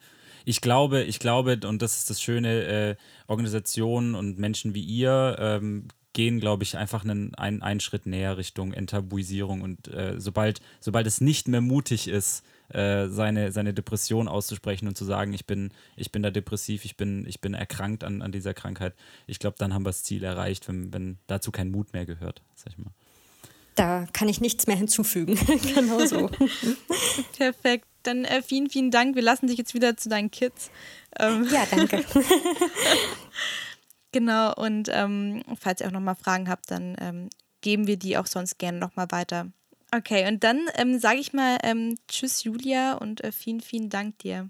ich glaube, ich glaube, und das ist das Schöne, äh, Organisationen und Menschen wie ihr ähm, gehen, glaube ich, einfach einen, einen, einen Schritt näher Richtung Enttabuisierung. Und äh, sobald, sobald es nicht mehr mutig ist, äh, seine, seine Depression auszusprechen und zu sagen, ich bin, ich bin da depressiv, ich bin, ich bin erkrankt an, an dieser Krankheit, ich glaube, dann haben wir das Ziel erreicht, wenn, wenn dazu kein Mut mehr gehört, sag ich mal. Da kann ich nichts mehr hinzufügen. genau so. Perfekt. Dann äh, vielen, vielen Dank. Wir lassen dich jetzt wieder zu deinen Kids. Ähm. Ja, danke. Genau, und ähm, falls ihr auch nochmal Fragen habt, dann ähm, geben wir die auch sonst gerne nochmal weiter. Okay, und dann ähm, sage ich mal ähm, Tschüss, Julia, und äh, vielen, vielen Dank dir.